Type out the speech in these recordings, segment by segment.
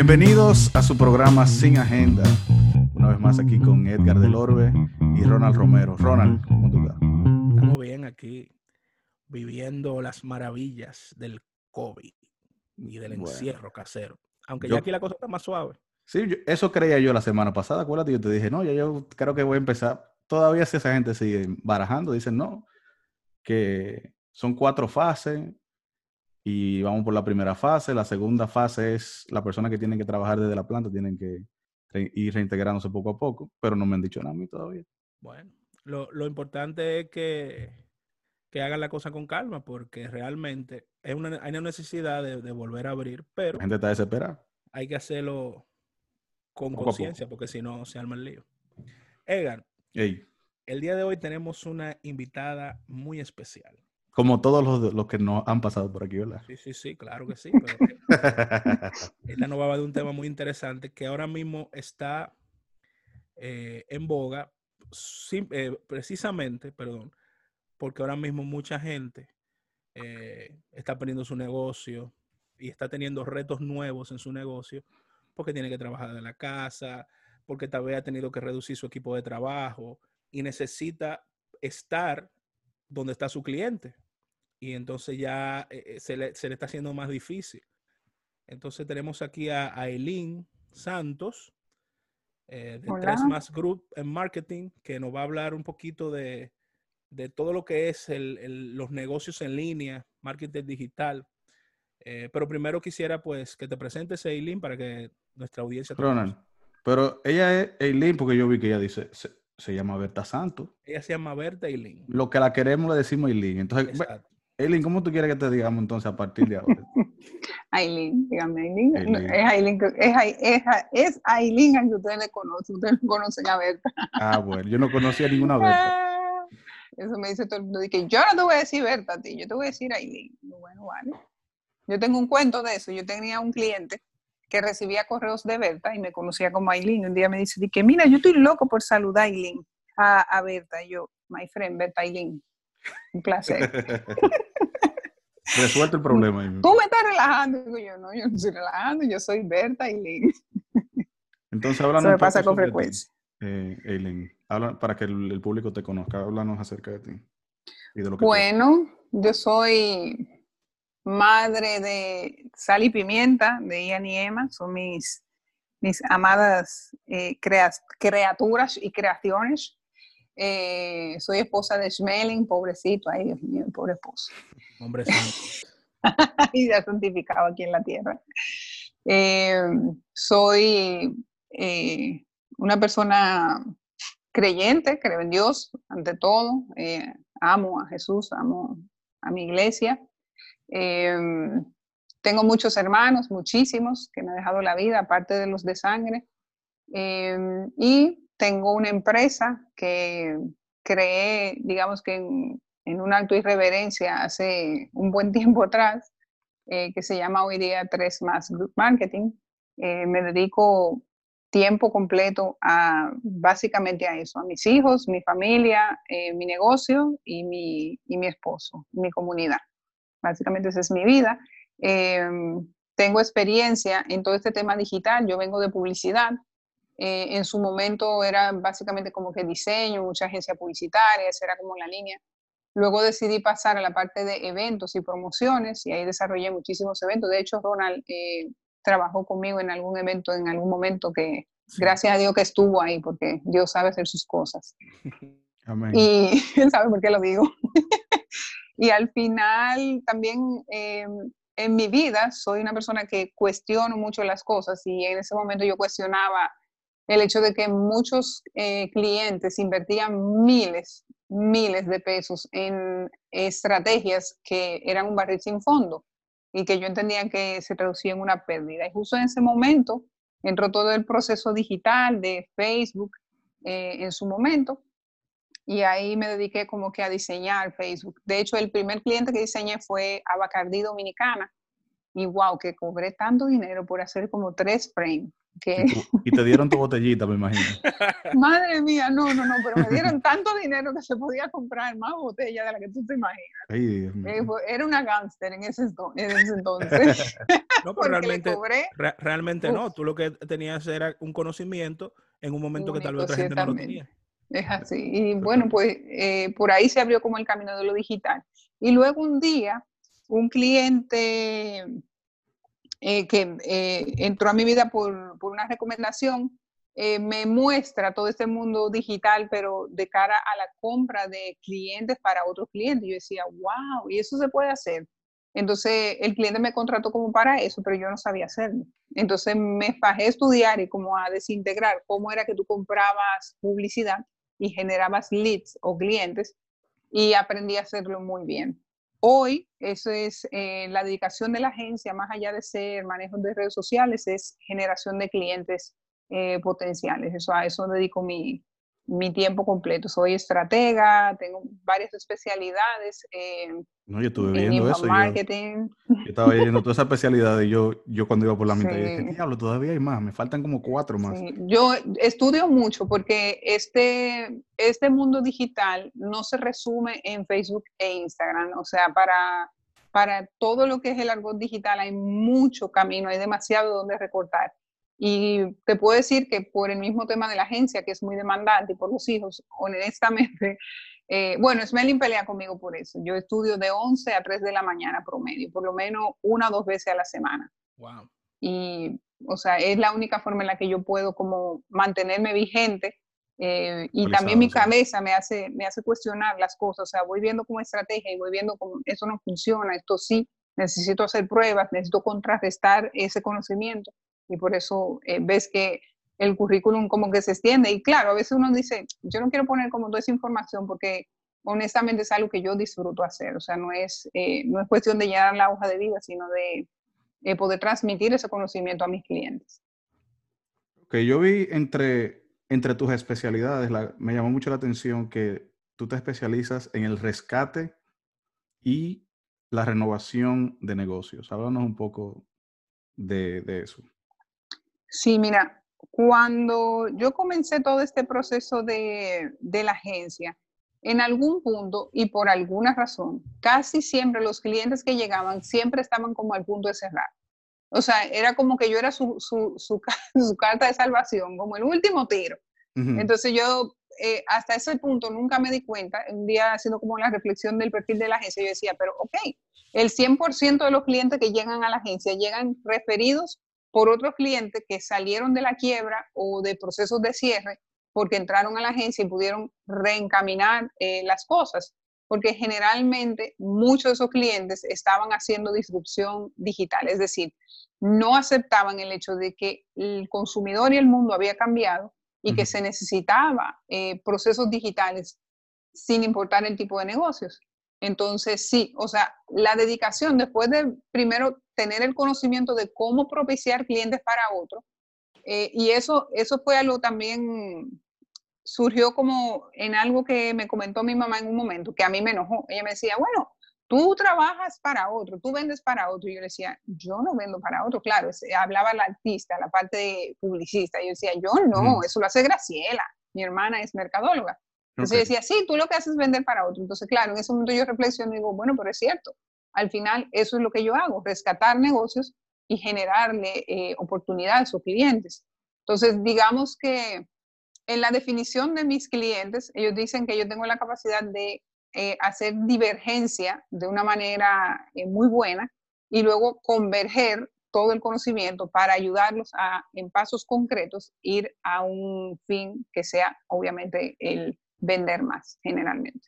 Bienvenidos a su programa Sin Agenda. Una vez más aquí con Edgar del Orbe y Ronald Romero. Ronald, ¿cómo tú estás? Estamos bien aquí, viviendo las maravillas del COVID y del Bueno. encierro casero. Aunque Yo- ya aquí la cosa está más suave. Sí, yo- eso creía yo la semana pasada. Acuérdate, yo te dije, no, ya yo creo que voy a empezar. Todavía si esa gente sigue barajando, dicen no, que son cuatro fases y vamos por la primera fase. La segunda fase es la persona que tienen que trabajar desde la planta, tienen que re- ir reintegrándose poco a poco, pero no me han dicho nada a mí todavía. Bueno, lo, lo importante es que, que hagan la cosa con calma, porque realmente es una, hay una necesidad de, de volver a abrir, pero La gente está desesperada. hay que hacerlo con conciencia, porque si no se arma el lío. Edgar, Ey, el día de hoy tenemos una invitada muy especial. Como todos los, los que nos han pasado por aquí, ¿verdad? Sí, sí, sí, claro que sí, pero esta nos va de un tema muy interesante que ahora mismo está eh, en boga, eh, precisamente, perdón, porque ahora mismo mucha gente eh, está perdiendo su negocio y está teniendo retos nuevos en su negocio porque tiene que trabajar de la casa, porque tal vez ha tenido que reducir su equipo de trabajo y necesita estar donde está su cliente. Y entonces ya eh, eh, se, le, se le está haciendo más difícil. Entonces tenemos aquí a Aileen Santos eh, de Hola. Tres Más Group en Marketing, que nos va a hablar un poquito de, de todo lo que es el- el- los negocios en línea, marketing digital. Eh, pero primero quisiera pues que te presentes, Aileen, para que nuestra audiencia conozca. pero ella es Eileen porque yo vi que ella dice, se, se llama Berta Santos. Ella se llama Berta Aileen. Lo que la queremos le decimos Eileen. Entonces, Exacto. Eileen, ¿cómo tú quieres que te digamos entonces a partir de ahora? Aileen, dígame Aileen. No, Aileen. Es Aileen, es, es, Ai- es Aileen a que ustedes le conocen, ustedes no conocen a Berta. Ah, bueno, yo no conocía ninguna Berta. Ah, Eso me dice todo el mundo, que yo no te voy a decir Berta a ti, yo te voy a decir Aileen. Bueno, vale. Yo tengo un cuento de eso, yo tenía un cliente que recibía correos de Berta y me conocía como Aileen. Un día me dice, que mira, yo estoy loco por saludar a Aileen, a, a Berta. Y yo, my friend, Berta Aileen. Un placer. Resuelto el problema. Tú me estás relajando. Digo yo, no, yo no estoy relajando, yo soy Berta Aileen. Entonces, háblanos Eso me pasa con ti, frecuencia. eh, Eileen. Habla para que el, el público te conozca. Háblanos acerca de ti. Y de lo que tú haces. Bueno, yo soy madre de Sal y Pimienta, de Ian y Emma, son mis, mis amadas eh, crea- criaturas y creaciones. Eh, soy esposa de Schmeling, pobrecito, ay Dios mío, pobre esposo. Hombre santo. y ya santificado aquí en la tierra. Eh, soy eh, una persona creyente, creo en Dios ante todo. eh, amo a Jesús, amo a mi iglesia. Eh, tengo muchos hermanos, muchísimos, que me han dejado la vida, aparte de los de sangre. Eh, y tengo una empresa que creé, digamos que en, en un acto de irreverencia hace un buen tiempo atrás, eh, que se llama hoy día 3 más Group Marketing. Eh, me dedico tiempo completo a básicamente a eso, a mis hijos, mi familia, eh, mi negocio y mi, y mi esposo, mi comunidad. Básicamente esa es mi vida. Eh, tengo experiencia en todo este tema digital, yo vengo de publicidad. Eh, en su momento era básicamente como que diseño, mucha agencia publicitaria, esa era como la línea. Luego decidí pasar a la parte de eventos y promociones y ahí desarrollé muchísimos eventos. De hecho, Ronald eh, trabajó conmigo en algún evento en algún momento que Sí. gracias a Dios que estuvo ahí porque Dios sabe hacer sus cosas. Amén. Y él sabe por qué lo digo. y al final también eh, en mi vida soy una persona que cuestiono mucho las cosas y en ese momento yo cuestionaba el hecho de que muchos eh, clientes invertían miles, miles de pesos en estrategias que eran un barril sin fondo y que yo entendía que se traducía en una pérdida. Y justo en ese momento entró todo el proceso digital de Facebook eh, en su momento y ahí me dediqué como que a diseñar Facebook. De hecho, el primer cliente que diseñé fue Abacardí Dominicana, y wow, que cobré tanto dinero por hacer como tres frames. Que... Y, te dieron tu botellita, me imagino. Madre mía, no, no, no, pero me dieron tanto dinero que se podía comprar más botellas de la que tú te imaginas. Ay, eh, era una gángster en ese, en ese entonces. no, pero realmente, realmente no. Tú lo que tenías era un conocimiento en un momento que tal vez otra gente no lo tenía. Es así. Y bueno, pues eh, por ahí se abrió como el camino de lo digital. Y luego un día, un cliente eh, que eh, entró a mi vida por, por una recomendación, me muestra todo este mundo digital, pero de cara a la compra de clientes para otros clientes. Yo decía, wow, y eso se puede hacer. Entonces el cliente me contrató como para eso, pero yo no sabía hacerlo. Entonces me fajé a estudiar y como a desintegrar cómo era que tú comprabas publicidad y generabas leads o clientes y aprendí a hacerlo muy bien. Hoy, eso es eh, la dedicación de la agencia, más allá de ser manejo de redes sociales, es generación de clientes eh, potenciales. Eso, a eso dedico mi, mi tiempo completo. Soy estratega, tengo varias especialidades. Eh, no, yo estuve viendo eso. Marketing. Yo, estaba viendo toda esa especialidad y yo, yo cuando iba por la mitad dije, diablo, todavía hay más, me faltan como cuatro más. Yo estudio mucho porque este, este mundo digital no se resume en Facebook e Instagram. O sea, para, para todo lo que es el argot digital hay mucho camino, hay demasiado donde recortar. Y te puedo decir que por el mismo tema de la agencia, que es muy demandante, y por los hijos, honestamente, eh, bueno, Smelling pelea conmigo por eso. Yo estudio de 11 a 3 de la mañana promedio, por lo menos una o dos veces a la semana. Wow. Y, o sea, es la única forma en la que yo puedo como mantenerme vigente. Eh, y también mi cabeza me hace, me hace cuestionar las cosas. O sea, voy viendo como estrategia y voy viendo cómo eso no funciona, esto sí, necesito hacer pruebas, necesito contrarrestar ese conocimiento y por eso eh, ves que el currículum como que se extiende. Y claro, a veces uno dice, yo no quiero poner como toda esa información porque honestamente es algo que yo disfruto hacer. O sea, no es, eh, no es cuestión de llenar la hoja de vida, sino de eh, poder transmitir ese conocimiento a mis clientes. Ok, yo vi entre, entre tus especialidades, me llamó mucho la atención que tú te especializas en el rescate y la renovación de negocios. Háblanos un poco de, de eso. Sí, mira, cuando yo comencé todo este proceso de, la agencia, en algún punto y por alguna razón, casi siempre los clientes que llegaban siempre estaban como al punto de cerrar. O sea, era como que yo era su, su, carta de salvación, como el último tiro. Entonces yo eh, hasta ese punto nunca me di cuenta, un día haciendo como la reflexión del perfil de la agencia, yo decía, pero ok, el 100% de los clientes que llegan a la agencia llegan referidos por otros clientes que salieron de la quiebra o de procesos de cierre porque entraron a la agencia y pudieron reencaminar eh, las cosas, porque generalmente muchos de esos clientes estaban haciendo disrupción digital, es decir, no aceptaban el hecho de que el consumidor y el mundo había cambiado y que se necesitaba eh, procesos digitales sin importar el tipo de negocios. Entonces, sí, o sea, la dedicación después de primero tener el conocimiento de cómo propiciar clientes para otros, eh, y eso, eso fue algo también, surgió como en algo que me comentó mi mamá en un momento, que a mí me enojó. Ella me decía, bueno, tú trabajas para otro, tú vendes para otro. Y yo le decía, yo no vendo para otro. Claro, hablaba la artista, la parte de publicista. Yo decía, yo no, eso lo hace Graciela. Mi hermana es mercadóloga. Entonces decía, sí, tú lo que haces es vender para otro. Entonces, claro, en ese momento yo reflexiono y digo, bueno, pero es cierto. Al final, eso es lo que yo hago, rescatar negocios y generarle eh, oportunidades a sus clientes. Entonces, digamos que en la definición de mis clientes, ellos dicen que yo tengo la capacidad de eh, hacer divergencia de una manera eh, muy buena y luego converger todo el conocimiento para ayudarlos a, en pasos concretos, ir a un fin que sea, obviamente, el vender más generalmente.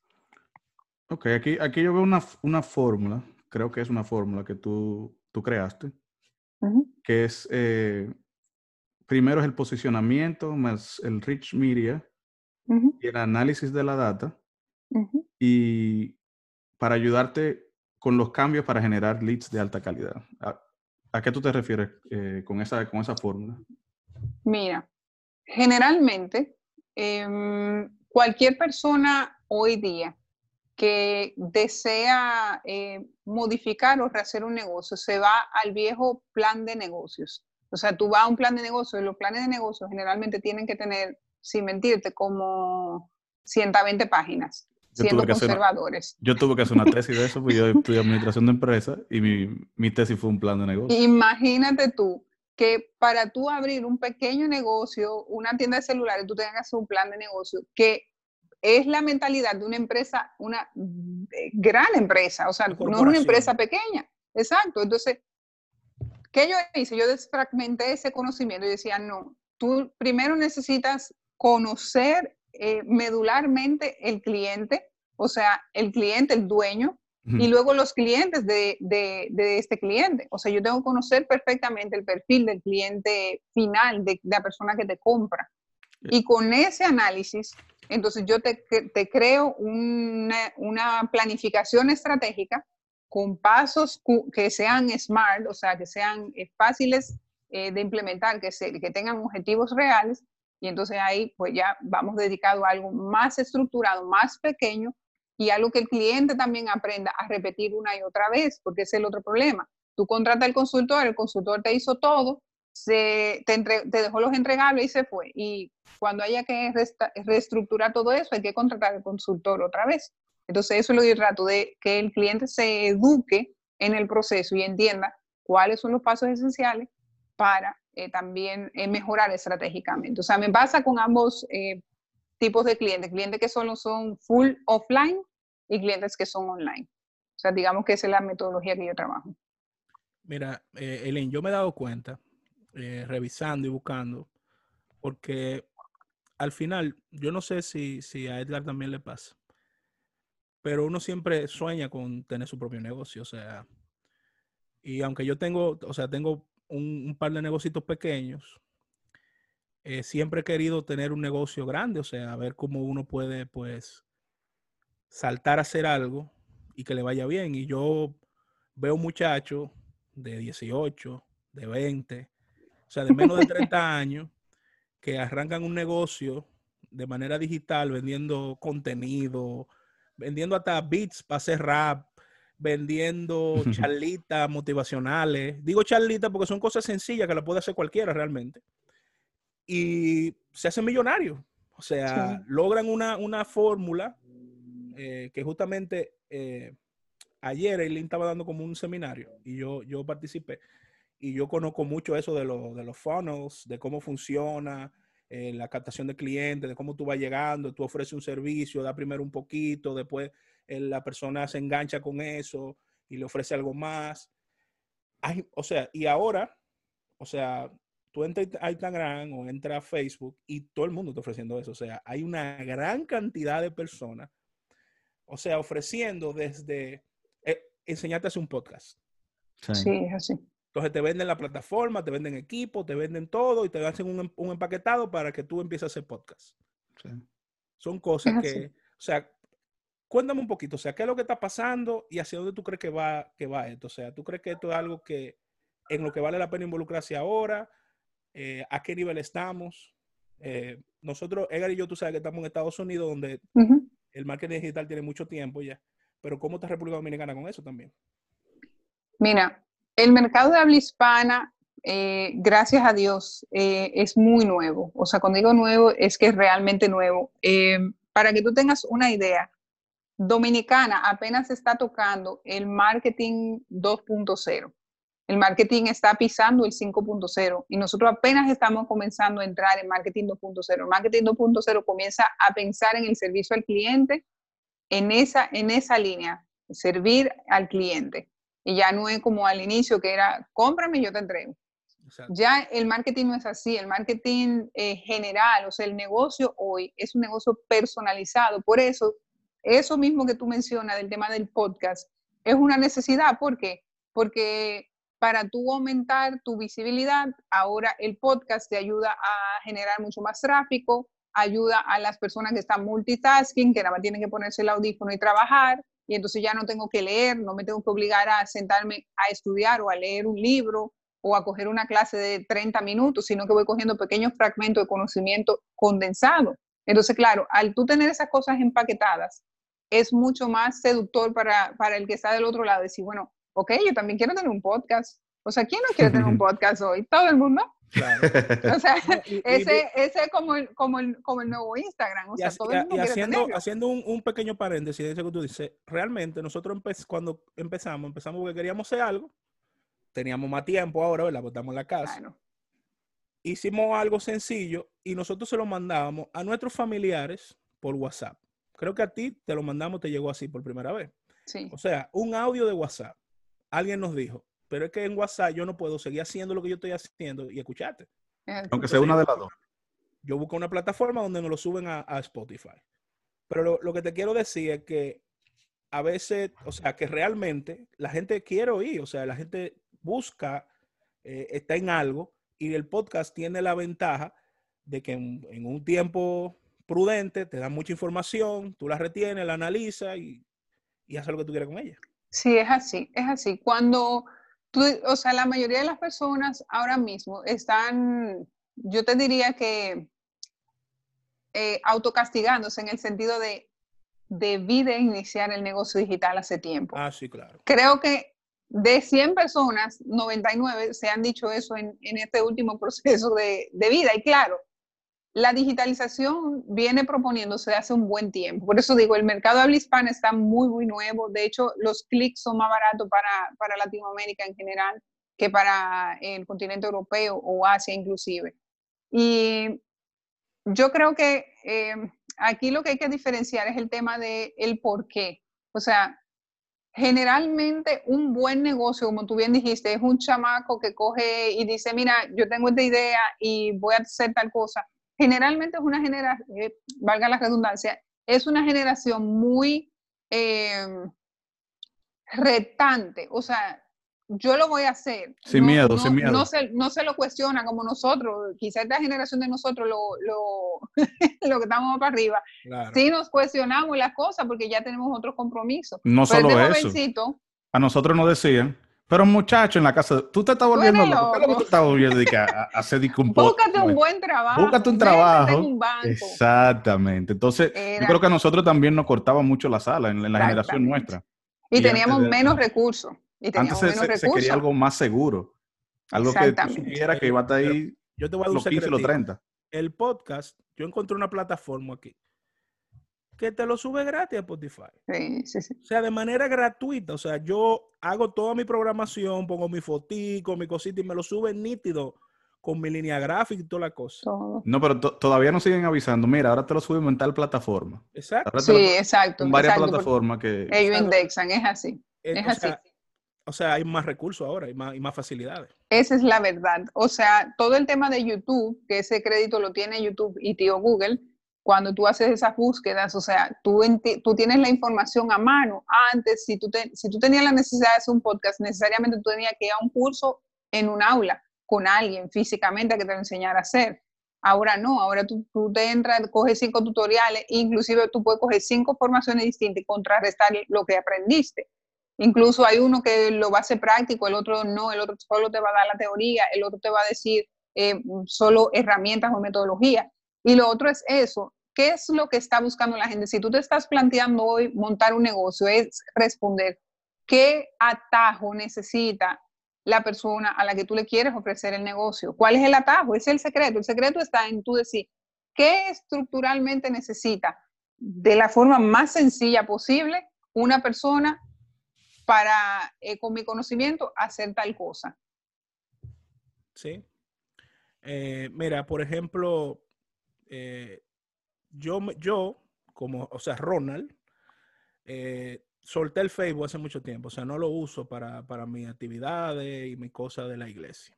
Ok, aquí, aquí yo veo una, una fórmula, creo que es una fórmula que tú, tú creaste, que es, eh, primero es el posicionamiento más el rich media y el análisis de la data, y para ayudarte con los cambios para generar leads de alta calidad. ¿A, qué tú te refieres eh, con, esa, con esa fórmula? Mira, generalmente em, cualquier persona hoy día que desea eh, modificar o rehacer un negocio, se va al viejo plan de negocios. O sea, tú vas a un plan de negocios y los planes de negocios generalmente tienen que tener, sin mentirte, como 120 páginas, siendo conservadores. yo tuve que hacer una tesis de eso, porque yo estudié administración de empresas y mi, mi tesis fue un plan de negocio. Imagínate tú que para tú abrir un pequeño negocio, una tienda de celulares, tú tengas que hacer un plan de negocio que es la mentalidad de una empresa, una eh, gran empresa, o sea, no es una empresa pequeña. Exacto. Entonces, ¿qué yo hice? Yo desfragmenté ese conocimiento y decía, no, tú primero necesitas conocer eh, medularmente el cliente, o sea, el cliente, el dueño, y luego los clientes de, de, este cliente. O sea, yo tengo que conocer perfectamente el perfil del cliente final, de, la persona que te compra. Y con ese análisis, entonces yo te, creo una, planificación estratégica con pasos que sean smart, o sea, que sean eh, fáciles eh, de implementar, que, tengan objetivos reales. Y entonces ahí pues ya vamos dedicado a algo más estructurado, más pequeño y algo que el cliente también aprenda a repetir una y otra vez, porque es el otro problema. Tú contratas al consultor, el consultor te hizo todo, se, te, dejó los entregables y se fue. Y cuando haya que reestructurar todo eso, hay que contratar al consultor otra vez. Entonces, eso es lo que yo trato de que el cliente se eduque en el proceso y entienda cuáles son los pasos esenciales para eh, también eh, mejorar estratégicamente. O sea, me pasa con ambos eh, tipos de clientes, clientes que solo son full offline y clientes que son online. O sea, digamos que esa es la metodología que yo trabajo. Mira, eh, yo me he dado cuenta, revisando y buscando, porque al final, yo no sé si, si a Edgar también le pasa, pero uno siempre sueña con tener su propio negocio, o sea, y aunque yo tengo, o sea, tengo un, par de negocios pequeños, eh, siempre he querido tener un negocio grande, o sea, a ver cómo uno puede, pues, saltar a hacer algo y que le vaya bien. Y yo veo muchachos de 18, de 20, o sea, de menos de 30 años, que arrancan un negocio de manera digital vendiendo contenido, vendiendo hasta beats para hacer rap, vendiendo charlitas motivacionales. Digo charlitas porque son cosas sencillas que la puede hacer cualquiera realmente. Y se hacen millonarios. O sea, logran una, una fórmula eh, que justamente eh, ayer Eileen estaba dando como un seminario y yo, yo participé. Y yo conozco mucho eso de, de los funnels, de cómo funciona, eh, la captación de clientes, de cómo tú vas llegando, tú ofreces un servicio, da primero un poquito, después la persona se engancha con eso y le ofrece algo más. o sea, y ahora, o sea, tú entras a Instagram o entras a Facebook y todo el mundo está ofreciendo eso. O sea, hay una gran cantidad de personas, o sea, ofreciendo desde eh, enseñarte a hacer un podcast. Sí, es así. Entonces te venden la plataforma, te venden equipo, te venden todo y te hacen un, em, un empaquetado para que tú empieces a hacer podcast. Son cosas que, o sea, cuéntame un poquito, o sea, ¿qué es lo que está pasando y hacia dónde tú crees que va, que va esto? O sea, ¿tú crees que esto es algo que en lo que vale la pena involucrarse ahora? Eh, ¿A qué nivel estamos? Eh, nosotros, Edgar y yo, tú sabes que estamos en Estados Unidos, donde el marketing digital tiene mucho tiempo ya, pero ¿cómo está República Dominicana con eso también? Mira, el mercado de habla hispana, eh, gracias a Dios, es muy nuevo. O sea, cuando digo nuevo, es que es realmente nuevo. para que tú tengas una idea, Dominicana apenas está tocando el marketing 2.0. El marketing está pisando el 5.0 y nosotros apenas estamos comenzando a entrar en marketing 2.0. El marketing 2.0 comienza a pensar en el servicio al cliente en esa, en esa línea, servir al cliente. Y ya no es como al inicio que era, cómprame y yo te entrego. Ya el marketing no es así, el marketing eh, general, o sea, el negocio hoy es un negocio personalizado. Por eso eso mismo que tú mencionas del tema del podcast es una necesidad. ¿Por qué? Porque para tú aumentar tu visibilidad, ahora el podcast te ayuda a generar mucho más tráfico, ayuda a las personas que están multitasking, que nada más tienen que ponerse el audífono y trabajar, y entonces ya no tengo que leer, no me tengo que obligar a sentarme a estudiar o a leer un libro o a coger una clase de 30 minutos, sino que voy cogiendo pequeños fragmentos de conocimiento condensado. Entonces, claro, al tú tener esas cosas empaquetadas, es mucho más seductor para, para el que está del otro lado. Decir, bueno, ok, yo también quiero tener un podcast. O sea, ¿quién no quiere tener un podcast hoy? ¿Todo el mundo? Claro. O sea, ese, ese como, el, como, el, como el nuevo Instagram. O sea, todo el mundo y haciendo, haciendo un, un, pequeño paréntesis de eso que tú dices, realmente nosotros cuando empezamos, empezamos porque queríamos hacer algo, teníamos más tiempo ahora, ¿verdad? Estamos en la casa. Hicimos algo sencillo y nosotros se lo mandábamos a nuestros familiares por WhatsApp. Creo que a ti te lo mandamos, te llegó así por primera vez. Sí. O sea, un audio de WhatsApp. Alguien nos dijo, pero es que en WhatsApp yo no puedo seguir haciendo lo que yo estoy haciendo y escucharte. Aunque sea una de las dos. Yo busco una plataforma donde nos lo suben a, Spotify. Pero lo, lo, que te quiero decir es que a veces, o sea, que realmente la gente quiere oír, o sea, la gente busca, eh, está en algo y el podcast tiene la ventaja de que en, un tiempo prudente te da mucha información, tú la retienes, la analizas y, y haces lo que tú quieras con ella. Sí, es así, es así. Cuando tú, o sea, la mayoría de las personas ahora mismo están, yo te diría que eh, autocastigándose en el sentido de debí de iniciar el negocio digital hace tiempo. Ah, sí, claro. Creo que de 100 personas, 99 se han dicho eso en, este último proceso de, vida. Y claro, la digitalización viene proponiéndose hace un buen tiempo. Por eso digo, el mercado habla hispana está muy, muy nuevo. De hecho, los clics son más baratos para, para Latinoamérica en general que para el continente europeo o Asia inclusive. Y yo creo que eh, aquí lo que hay que diferenciar es el tema del el por qué. O sea, generalmente un buen negocio, como tú bien dijiste, es un chamaco que coge y dice, mira, yo tengo esta idea y voy a hacer tal cosa. Generalmente es una generación, eh, valga la redundancia, es una generación muy eh, retante. O sea, yo lo voy a hacer. Sin miedo, sin miedo. No se, no se lo cuestiona como nosotros, quizás esta generación de nosotros lo, lo, lo que estamos para arriba. Sí nos cuestionamos las cosas porque ya tenemos otros compromisos. No solo eso. A nosotros nos decían, pero muchacho en la casa, tú te estás volviendo loco. ¿Qué es lo que tú estás volviendo a, hacer un Búscate un buen trabajo. Búscate un trabajo. Un Exactamente. Entonces, yo creo que a nosotros también nos cortaba mucho la sala en, la generación nuestra. Y, teníamos menos recursos. Antes se, quería algo más seguro. Algo que tú supieras que iba a estar ahí yo te voy a los 15 los 30. El podcast, yo encontré una plataforma aquí que te lo sube gratis a Spotify. Sí, sí, sí. O sea, de manera gratuita. O sea, yo hago toda mi programación, pongo mi fotico, mi cosita y me lo sube nítido con mi línea gráfica y toda la cosa. No, pero todavía no siguen avisando. Mira, ahora te lo suben en tal plataforma. Exacto. sí, exacto. En varias plataformas que... Ellos indexan, es así. Es, así. O sea, hay más recursos ahora y más, y más facilidades. Esa es la verdad. O sea, todo el tema de YouTube, que ese crédito lo tiene YouTube y tío Google, cuando tú haces esas búsquedas, o sea, tú, tú tienes la información a mano. Antes, si tú, si tú tenías la necesidad de hacer un podcast, necesariamente tú tenías que ir a un curso en un aula con alguien físicamente que te lo enseñara a hacer. Ahora no, ahora tú, tú te entras, coges cinco tutoriales, inclusive tú puedes coger cinco formaciones distintas y contrarrestar lo que aprendiste. Incluso hay uno que lo va a hacer práctico, el otro no, el otro solo te va a dar la teoría, el otro te va a decir eh, solo herramientas o metodologías. Y lo otro es eso, ¿qué es lo que está buscando la gente? Si tú te estás planteando hoy montar un negocio, es responder qué atajo necesita la persona a la que tú le quieres ofrecer el negocio. ¿Cuál es el atajo? Es el secreto. El secreto está en tú decir, ¿qué estructuralmente necesita de la forma más sencilla posible una persona para, eh, con mi conocimiento, hacer tal cosa. Sí. Eh, mira, por ejemplo, eh, yo, yo, como, o sea, Ronald, solté el Facebook hace mucho tiempo, o sea, no lo uso para, para mis actividades y mis cosas de la iglesia.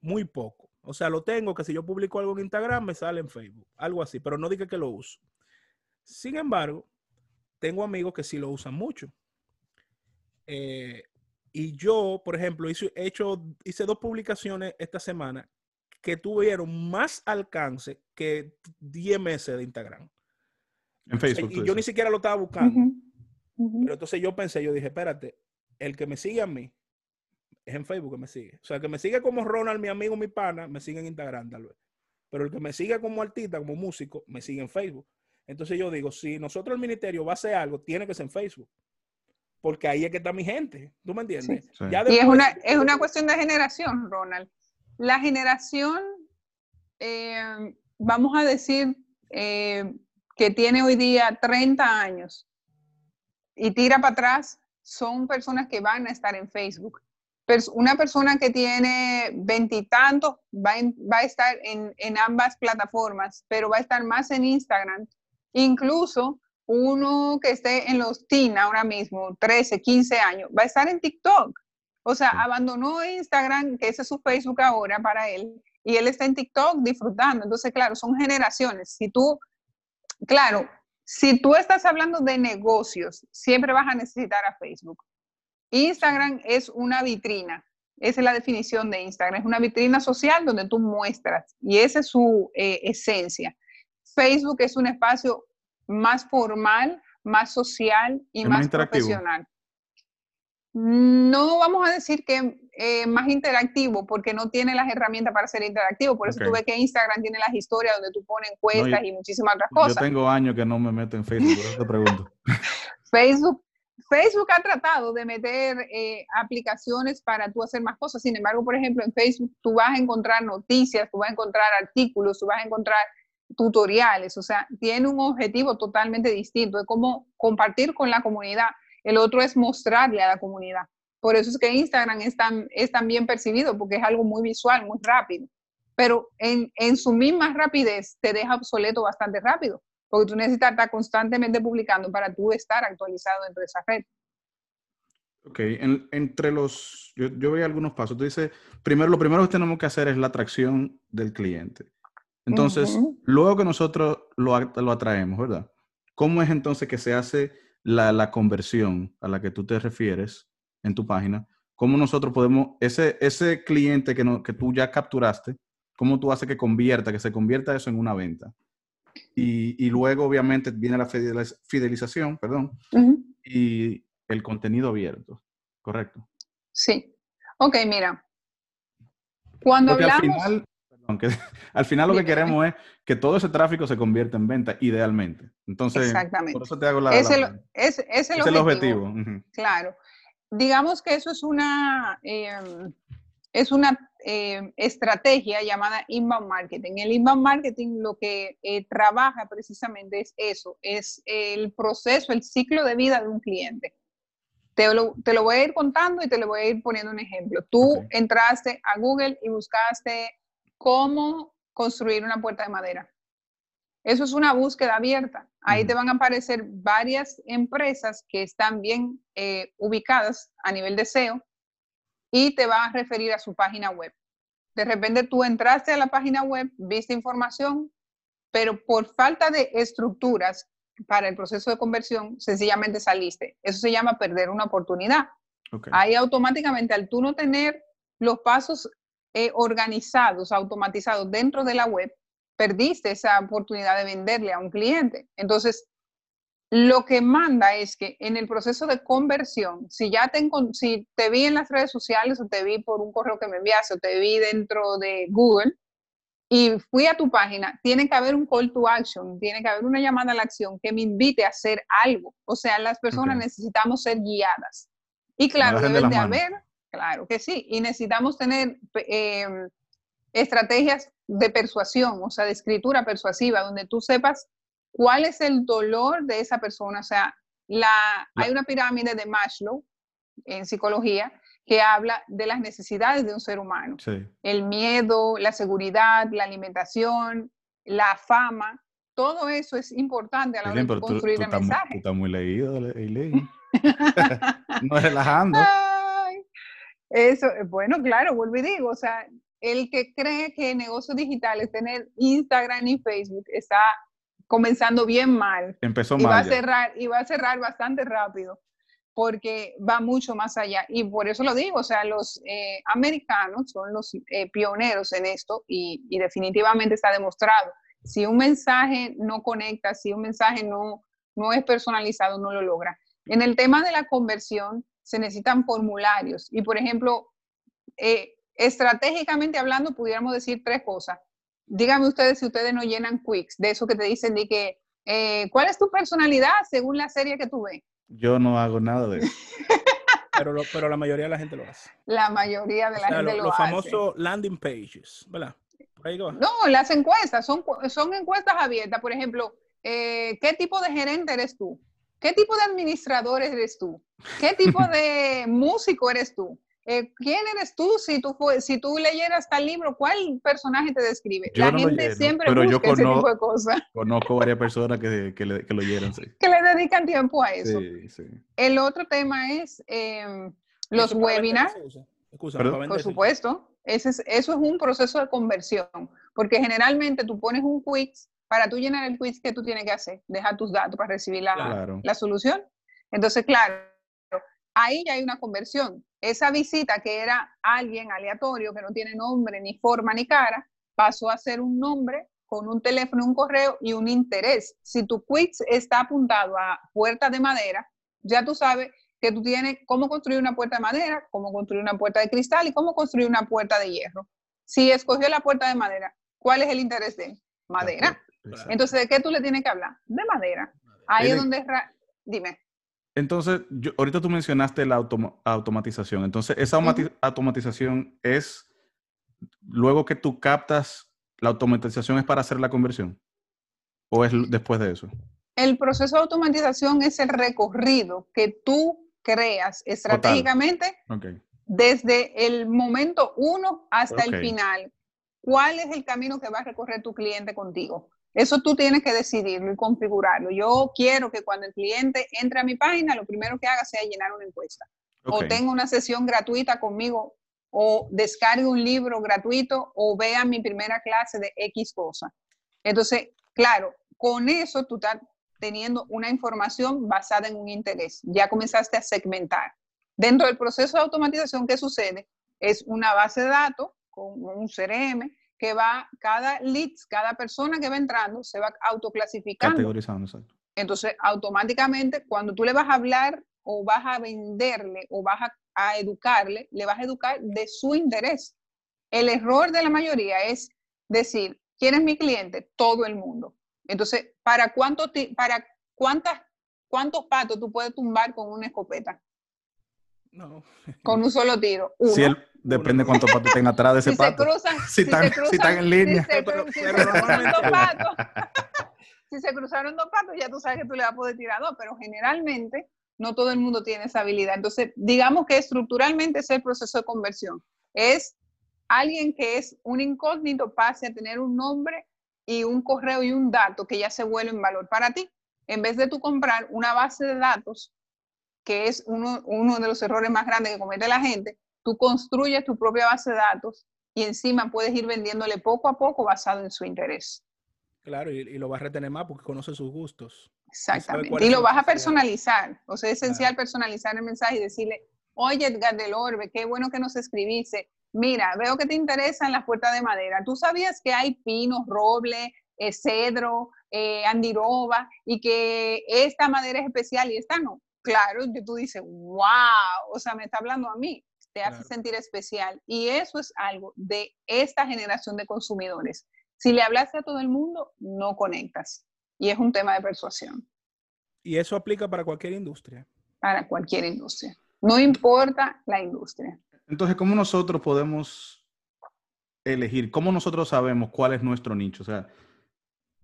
Muy poco. O sea, lo tengo que si yo publico algo en Instagram me sale en Facebook, algo así, pero no diga que lo uso. Sin embargo, tengo amigos que sí lo usan mucho. Eh, y yo, por ejemplo, hice, hecho, hice dos publicaciones esta semana que tuvieron más alcance que 10 meses de Instagram. En Facebook. y yo ni siquiera lo estaba buscando. Pero entonces yo pensé, yo dije, espérate, el que me sigue a mí es en Facebook que me sigue. O sea, el que me sigue como Ronald, mi amigo, mi pana, me sigue en Instagram tal vez. Pero el que me sigue como artista, como músico, me sigue en Facebook. Entonces yo digo, si nosotros el ministerio va a hacer algo, tiene que ser en Facebook. Porque ahí es que está mi gente. ¿Tú me entiendes? y es una, es una cuestión de generación, Ronald. La generación, eh, vamos a decir, eh, que tiene hoy día 30 años y tira para atrás, son personas que van a estar en Facebook. Una persona que tiene veintitantos va, va, a estar en, en, ambas plataformas, pero va a estar más en Instagram. Incluso uno que esté en los teen ahora mismo, 13, 15 años, va a estar en TikTok. O sea, abandonó Instagram, que ese es su Facebook ahora para él, y él está en TikTok disfrutando. Entonces, claro, son generaciones. Si tú, claro, si tú estás hablando de negocios, siempre vas a necesitar a Facebook. Instagram es una vitrina, esa es la definición de Instagram, es una vitrina social donde tú muestras y esa es su eh, esencia. Facebook es un espacio más formal, más social y más, profesional. No vamos a decir que eh, más interactivo porque no tiene las herramientas para ser interactivo. Por eso tú ves que Instagram tiene las historias donde tú pones encuestas y muchísimas otras cosas. Yo tengo años que no me meto en Facebook, por eso te pregunto. Facebook Facebook ha tratado de meter eh, aplicaciones para tú hacer más cosas. Sin embargo, por ejemplo, en Facebook tú vas a encontrar noticias, tú vas a encontrar artículos, tú vas a encontrar tutoriales. O sea, tiene un objetivo totalmente distinto. Es como compartir con la comunidad. El otro es mostrarle a la comunidad. Por eso es que Instagram es tan, es tan bien percibido, porque es algo muy visual, muy rápido. Pero en, en su misma rapidez te deja obsoleto bastante rápido porque tú necesitas estar constantemente publicando para tú estar actualizado dentro de esa red. Ok, entre los, yo, yo veía algunos pasos. Tú dices, primero, lo primero que tenemos que hacer es la atracción del cliente. Entonces, luego que nosotros lo, lo, atraemos, ¿verdad? ¿Cómo es entonces que se hace la, la, conversión a la que tú te refieres en tu página? ¿Cómo nosotros podemos, ese, ese cliente que, no, que tú ya capturaste, cómo tú haces que convierta, que se convierta eso en una venta? Y, luego, obviamente, viene la fidelización, perdón, y el contenido abierto, ¿correcto? Sí. Ok, mira. Cuando hablamos... Al final, al final lo que queremos es que todo ese tráfico se convierta en venta, idealmente. Entonces, por eso te hago la... Es el, es, es el objetivo. Claro. Digamos que eso es una... Em, es una eh, estrategia llamada inbound marketing. El inbound marketing lo que eh, trabaja precisamente es eso, es el proceso, el ciclo de vida de un cliente. Te lo, te lo voy a ir contando y te lo voy a ir poniendo un ejemplo. Tú entraste a Google y buscaste cómo construir una puerta de madera. Eso es una búsqueda abierta. Ahí te van a aparecer varias empresas que están bien eh, ubicadas a nivel de SEO y te va a referir a su página web. De repente tú entraste a la página web, viste información, pero por falta de estructuras para el proceso de conversión, sencillamente saliste. Eso se llama perder una oportunidad. Ahí automáticamente, al tú no tener los pasos eh, organizados, automatizados dentro de la web, perdiste esa oportunidad de venderle a un cliente. Entonces, lo que manda es que en el proceso de conversión, si ya te, si te vi en las redes sociales o te vi por un correo que me enviaste o te vi dentro de Google y fui a tu página, tiene que haber un call to action, tiene que haber una llamada a la acción que me invite a hacer algo. O sea, las personas necesitamos ser guiadas. Y claro, deben de haber, claro que sí, y necesitamos tener em, estrategias de persuasión, o sea, de escritura persuasiva, donde tú sepas cuál es el dolor de esa persona. O sea, la, hay una pirámide de Maslow en psicología que habla de las necesidades de un ser humano. El miedo, la seguridad, la alimentación, la fama, todo eso es importante a la hora de construir el mensaje. Tú estás muy leído, Eileen. no relajando. Eso, bueno, claro, vuelvo y digo, o sea, el que cree que negocios digitales, tener Instagram y Facebook, está comenzando bien mal. Empezó y mal. Va a cerrar, y va a cerrar bastante rápido porque va mucho más allá. Y por eso lo digo, o sea, los eh, americanos son los eh, pioneros en esto y, y, definitivamente está demostrado. Si un mensaje no conecta, si un mensaje no, no es personalizado, no lo logra. En el tema de la conversión, se necesitan formularios. Y, por ejemplo, eh, estratégicamente hablando, pudiéramos decir tres cosas díganme ustedes si ustedes no llenan quicks, de eso que te dicen de que eh, ¿cuál es tu personalidad según la serie que tú ves? Yo no hago nada de eso. pero, pero la mayoría de la gente lo hace. La mayoría de la gente lo, lo, Los famosos landing pages, ¿verdad? No, las encuestas son, son encuestas abiertas. Por ejemplo, eh, ¿qué tipo de gerente eres tú? ¿Qué tipo de administrador eres tú? ¿Qué tipo de músico eres tú? Eh, ¿Quién eres tú si tú, si tú leyeras tal libro? ¿Cuál personaje te describe? la gente siempre pero busca yo conozco, ese tipo de cosas. Conozco varias personas que, que, le, que lo oyeron, sí. Que le dedican tiempo a eso. Sí, sí. El otro tema es eh, los webinars. Por supuesto. Ese es, eso es un proceso de conversión, porque generalmente tú pones un quiz para tú llenar el quiz que tú tienes que hacer, dejar tus datos para recibir la, la solución. Entonces, claro, ahí ya hay una conversión. Esa visita que era alguien aleatorio, que no tiene nombre, ni forma, ni cara, pasó a ser un nombre con un teléfono, un correo y un interés. Si tu quiz está apuntado a puerta de madera, ya tú sabes que tú tienes cómo construir una puerta de madera, cómo construir una puerta de cristal y cómo construir una puerta de hierro. Si escogió la puerta de madera, ¿cuál es el interés de madera? Entonces, ¿de qué tú le tienes que hablar? De madera. Ahí es donde... Dime. Entonces, yo, ahorita tú mencionaste la automatización. Entonces, esa automatización es, luego que tú captas, la automatización es para hacer la conversión. ¿O es después de eso? El proceso de automatización es el recorrido que tú creas estratégicamente desde el momento uno hasta el final. ¿Cuál es el camino que va a recorrer tu cliente contigo? Eso tú tienes que decidirlo y configurarlo. Yo quiero que cuando el cliente entre a mi página, lo primero que haga sea llenar una encuesta. O tenga una sesión gratuita conmigo, o descargue un libro gratuito, o vea mi primera clase de X cosa. Entonces, claro, con eso tú estás teniendo una información basada en un interés. Ya comenzaste a segmentar. Dentro del proceso de automatización, ¿qué sucede? Es una base de datos con un CRM que va, cada leads, cada persona que va entrando, se va autoclasificando. Categorizando, exacto. Entonces, automáticamente, cuando tú le vas a hablar o vas a venderle o vas a, a educarle, le vas a educar de su interés. El error de la mayoría es decir, ¿quién es mi cliente? Todo el mundo. Entonces, ¿para, cuánto para cuántas, cuántos patos tú puedes tumbar con una escopeta? No. Con un solo tiro. Si él, depende cuántos patos tenga atrás de ese si pato. Se cruzan, si, están, si, están, en línea. Si se, cruzaron dos patos, si se cruzaron dos patos, ya tú sabes que tú le vas a poder tirar dos, pero generalmente no todo el mundo tiene esa habilidad. Entonces, digamos que estructuralmente es el proceso de conversión. Es alguien que es un incógnito pase a tener un nombre y un correo y un dato que ya se vuelve en valor para ti. En vez de tú comprar una base de datos, que es uno, uno de los errores más grandes que comete la gente, tú construyes tu propia base de datos y encima puedes ir vendiéndole poco a poco basado en su interés. Claro, y, lo vas a retener más porque conoce sus gustos. Exactamente. Y, lo vas a personalizar. O sea, es esencial personalizar el mensaje y decirle, oye Edgar del Orbe, qué bueno que nos escribiste mira, veo que te interesan las puertas de madera. ¿Tú sabías que hay pinos, roble, eh, cedro, eh, andiroba y que esta madera es especial y esta no? Claro, que tú dices, wow, o sea, me está hablando a mí, te hace sentir especial. Y eso es algo de esta generación de consumidores. Si le hablaste a todo el mundo, no conectas. Y es un tema de persuasión. Y eso aplica para cualquier industria. Para cualquier industria. No importa la industria. Entonces, ¿cómo nosotros podemos elegir? ¿Cómo nosotros sabemos cuál es nuestro nicho? O sea,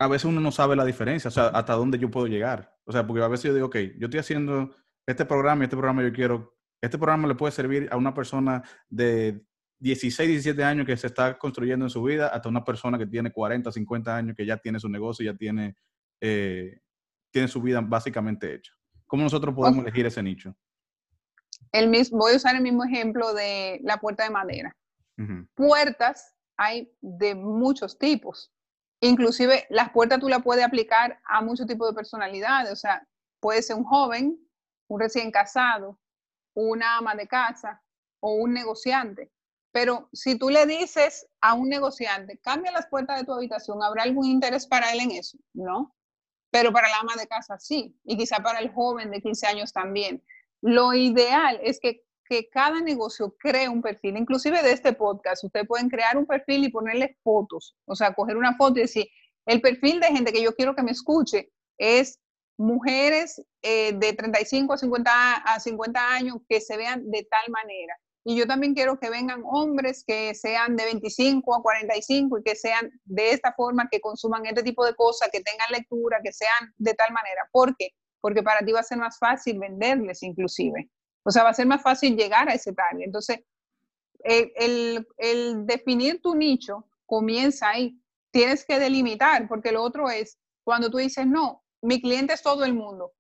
a veces uno no sabe la diferencia, o sea, hasta dónde yo puedo llegar. O sea, porque a veces yo digo, ok, yo estoy haciendo este programa y este programa yo quiero, este programa le puede servir a una persona de 16, 17 años que se está construyendo en su vida, hasta una persona que tiene 40, 50 años que ya tiene su negocio, ya tiene, eh, tiene su vida básicamente hecha. ¿Cómo nosotros podemos elegir ese nicho? el mismo, voy a usar el mismo ejemplo de la puerta de madera. Puertas hay de muchos tipos. Inclusive las puertas tú las puedes aplicar a muchos tipos de personalidades. O sea, puede ser un joven, un recién casado, una ama de casa o un negociante. Pero si tú le dices a un negociante, cambia las puertas de tu habitación, ¿habrá algún interés para él en eso? No. Pero para la ama de casa sí. Y quizá para el joven de 15 años también. Lo ideal es que, cada negocio cree un perfil, inclusive de este podcast, ustedes pueden crear un perfil y ponerle fotos, o sea, coger una foto y decir, el perfil de gente que yo quiero que me escuche es mujeres eh, de 35 a 50, a 50 años que se vean de tal manera. Y yo también quiero que vengan hombres que sean de 25 a 45 y que sean de esta forma, que consuman este tipo de cosas, que tengan lectura, que sean de tal manera. ¿Por qué? Porque para ti va a ser más fácil venderles inclusive. O sea, va a ser más fácil llegar a ese target. Entonces, el, el definir tu nicho comienza ahí. Tienes que delimitar, porque lo otro es cuando tú dices, no, mi cliente es todo el mundo.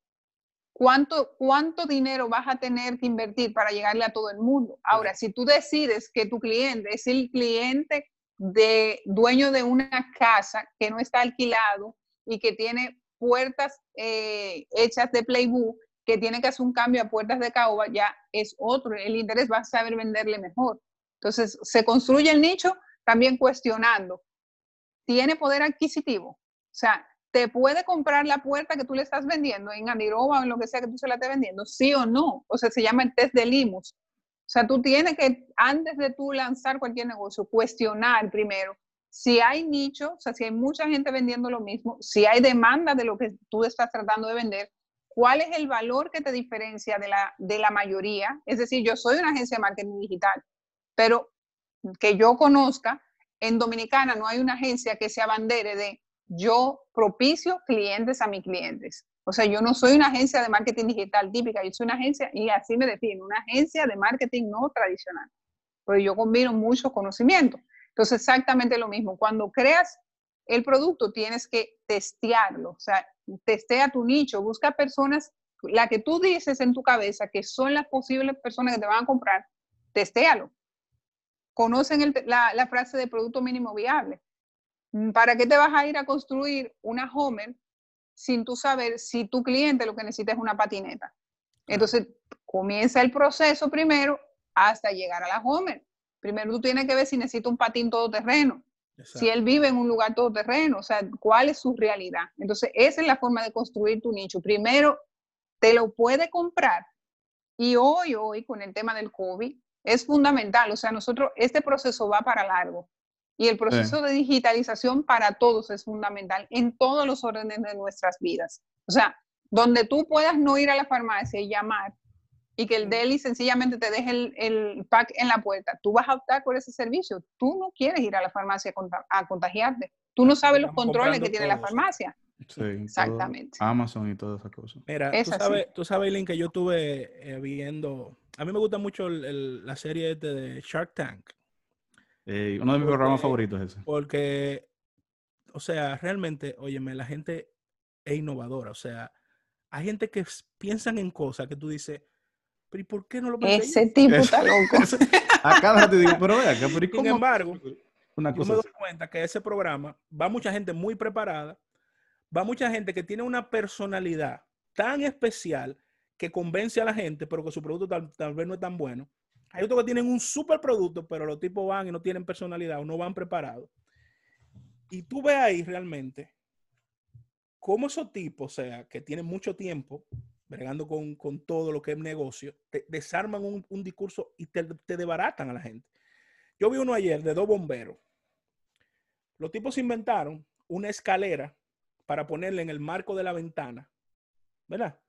¿Cuánto, ¿Cuánto dinero vas a tener que invertir para llegarle a todo el mundo? Ahora, si tú decides que tu cliente es el cliente de dueño de una casa que no está alquilado y que tiene puertas eh, hechas de playbook, que tiene que hacer un cambio a puertas de caoba, ya es otro. El interés va a saber venderle mejor. Entonces, se construye el nicho también cuestionando. ¿Tiene poder adquisitivo? O sea, ¿te puede comprar la puerta que tú le estás vendiendo en Aniroba o en lo que sea que tú se la estés vendiendo? ¿Sí o no? O sea, se llama el test de Limus. O sea, tú tienes que, antes de tú lanzar cualquier negocio, cuestionar primero si hay nicho, o sea, si hay mucha gente vendiendo lo mismo, si hay demanda de lo que tú estás tratando de vender, cuál es el valor que te diferencia de la, de la mayoría. Es decir, yo soy una agencia de marketing digital, pero que yo conozca, en Dominicana no hay una agencia que se abandere de yo propicio clientes a mis clientes. O sea, yo no soy una agencia de marketing digital típica, yo soy una agencia, y así me defino, una agencia de marketing no tradicional. Porque yo combino muchos conocimientos. Entonces, exactamente lo mismo. Cuando creas el producto, tienes que testearlo. O sea, testea tu nicho, busca personas, la que tú dices en tu cabeza que son las posibles personas que te van a comprar, testéalo. Conocen la frase de producto mínimo viable Mm, ¿Para qué te vas a ir a construir una Homer sin tú saber si tu cliente lo que necesita es una patineta? Entonces, comienza el proceso primero hasta llegar a la Homer. Primero tú tienes que ver si necesita un patín todoterreno, si él vive en un lugar todoterreno, o sea, cuál es su realidad. Entonces, esa es la forma de construir tu nicho. Primero, te lo puede comprar. Y hoy, hoy, con el tema del COVID, es fundamental. O sea, nosotros, este proceso va para largo. Y el proceso de digitalización para todos es fundamental en todos los órdenes de nuestras vidas. O sea, donde tú puedas no ir a la farmacia y llamar y que el deli sencillamente te deje el, pack en la puerta, tú vas a optar por ese servicio. Tú no quieres ir a la farmacia a contagiarte. Tú no sabes los controles que tiene la farmacia. Sí, Exactamente. Amazon y todas esas cosas. Mira, tú sabes, tú sabes, Link, que yo estuve eh, viendo. A mí me gusta mucho la serie de Shark Tank. Eh, uno de mis programas favoritos es ese. Porque, o sea, realmente, óyeme, la gente es innovadora. O sea, hay gente que piensan en cosas que tú dices, pero ¿y por qué no lo pensé? Ese tipo está loco. Acá te digo, pero vea, pero Sin embargo, una cosa yo me doy cuenta que ese programa va mucha gente muy preparada, va mucha gente que tiene una personalidad tan especial que convence a la gente, pero que su producto tal vez no es tan bueno hay otros que tienen un super producto, pero los tipos van y no tienen personalidad o no van preparados. Y tú ves ahí realmente cómo esos tipos, o sea, que tienen mucho tiempo bregando con, todo lo que es negocio, te desarman un, discurso y te, te debaratan a la gente. Yo vi uno ayer de dos bomberos. Los tipos inventaron una escalera para ponerle en el marco de la ventana, ¿verdad?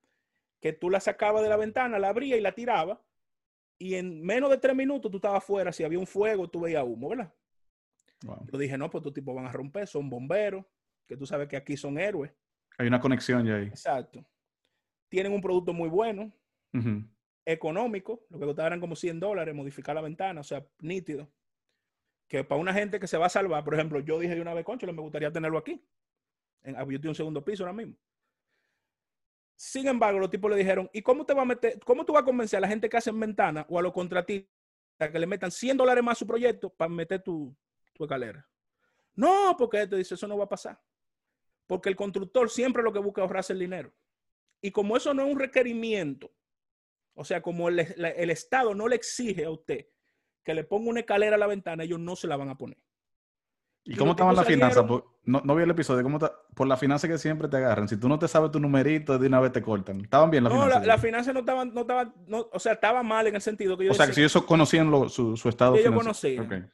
Que tú la sacabas de la ventana, la abría y la tiraba y en menos de tres minutos tú estabas afuera, si había un fuego, tú veías humo, ¿verdad? Yo dije, no, pues estos tipos van a romper, son bomberos, que tú sabes que aquí son héroes. Hay una conexión ya ahí. Exacto. Tienen un producto muy bueno, económico, lo que costaban como 100 dólares, modificar la ventana, o sea, nítido. Que para una gente que se va a salvar, por ejemplo, yo dije de una vez, concho, me gustaría tenerlo aquí. En, yo tengo un segundo piso ahora mismo. Sin embargo, los tipos le dijeron, ¿y cómo te va a meter, cómo tú vas a convencer a la gente que hace en ventana o a los contratistas que le metan 100 dólares más a su proyecto para meter tu, tu escalera? No, porque te dice, eso no va a pasar. Porque el constructor siempre lo que busca es ahorrarse el dinero. Y como eso no es un requerimiento, o sea, como el, el Estado no le exige a usted que le ponga una escalera a la ventana, ellos no se la van a poner. ¿Y cómo estaban las finanzas? No, no, vi el episodio. ¿Cómo por la finanza que siempre te agarran. Si tú no te sabes tu numerito, de una vez te cortan. ¿Estaban bien las finanzas? No, las finanzas no estaban, no estaban, no, o sea, estaban mal en el sentido que yo O sea, que si ellos conocían su, su, estado ellos conocían.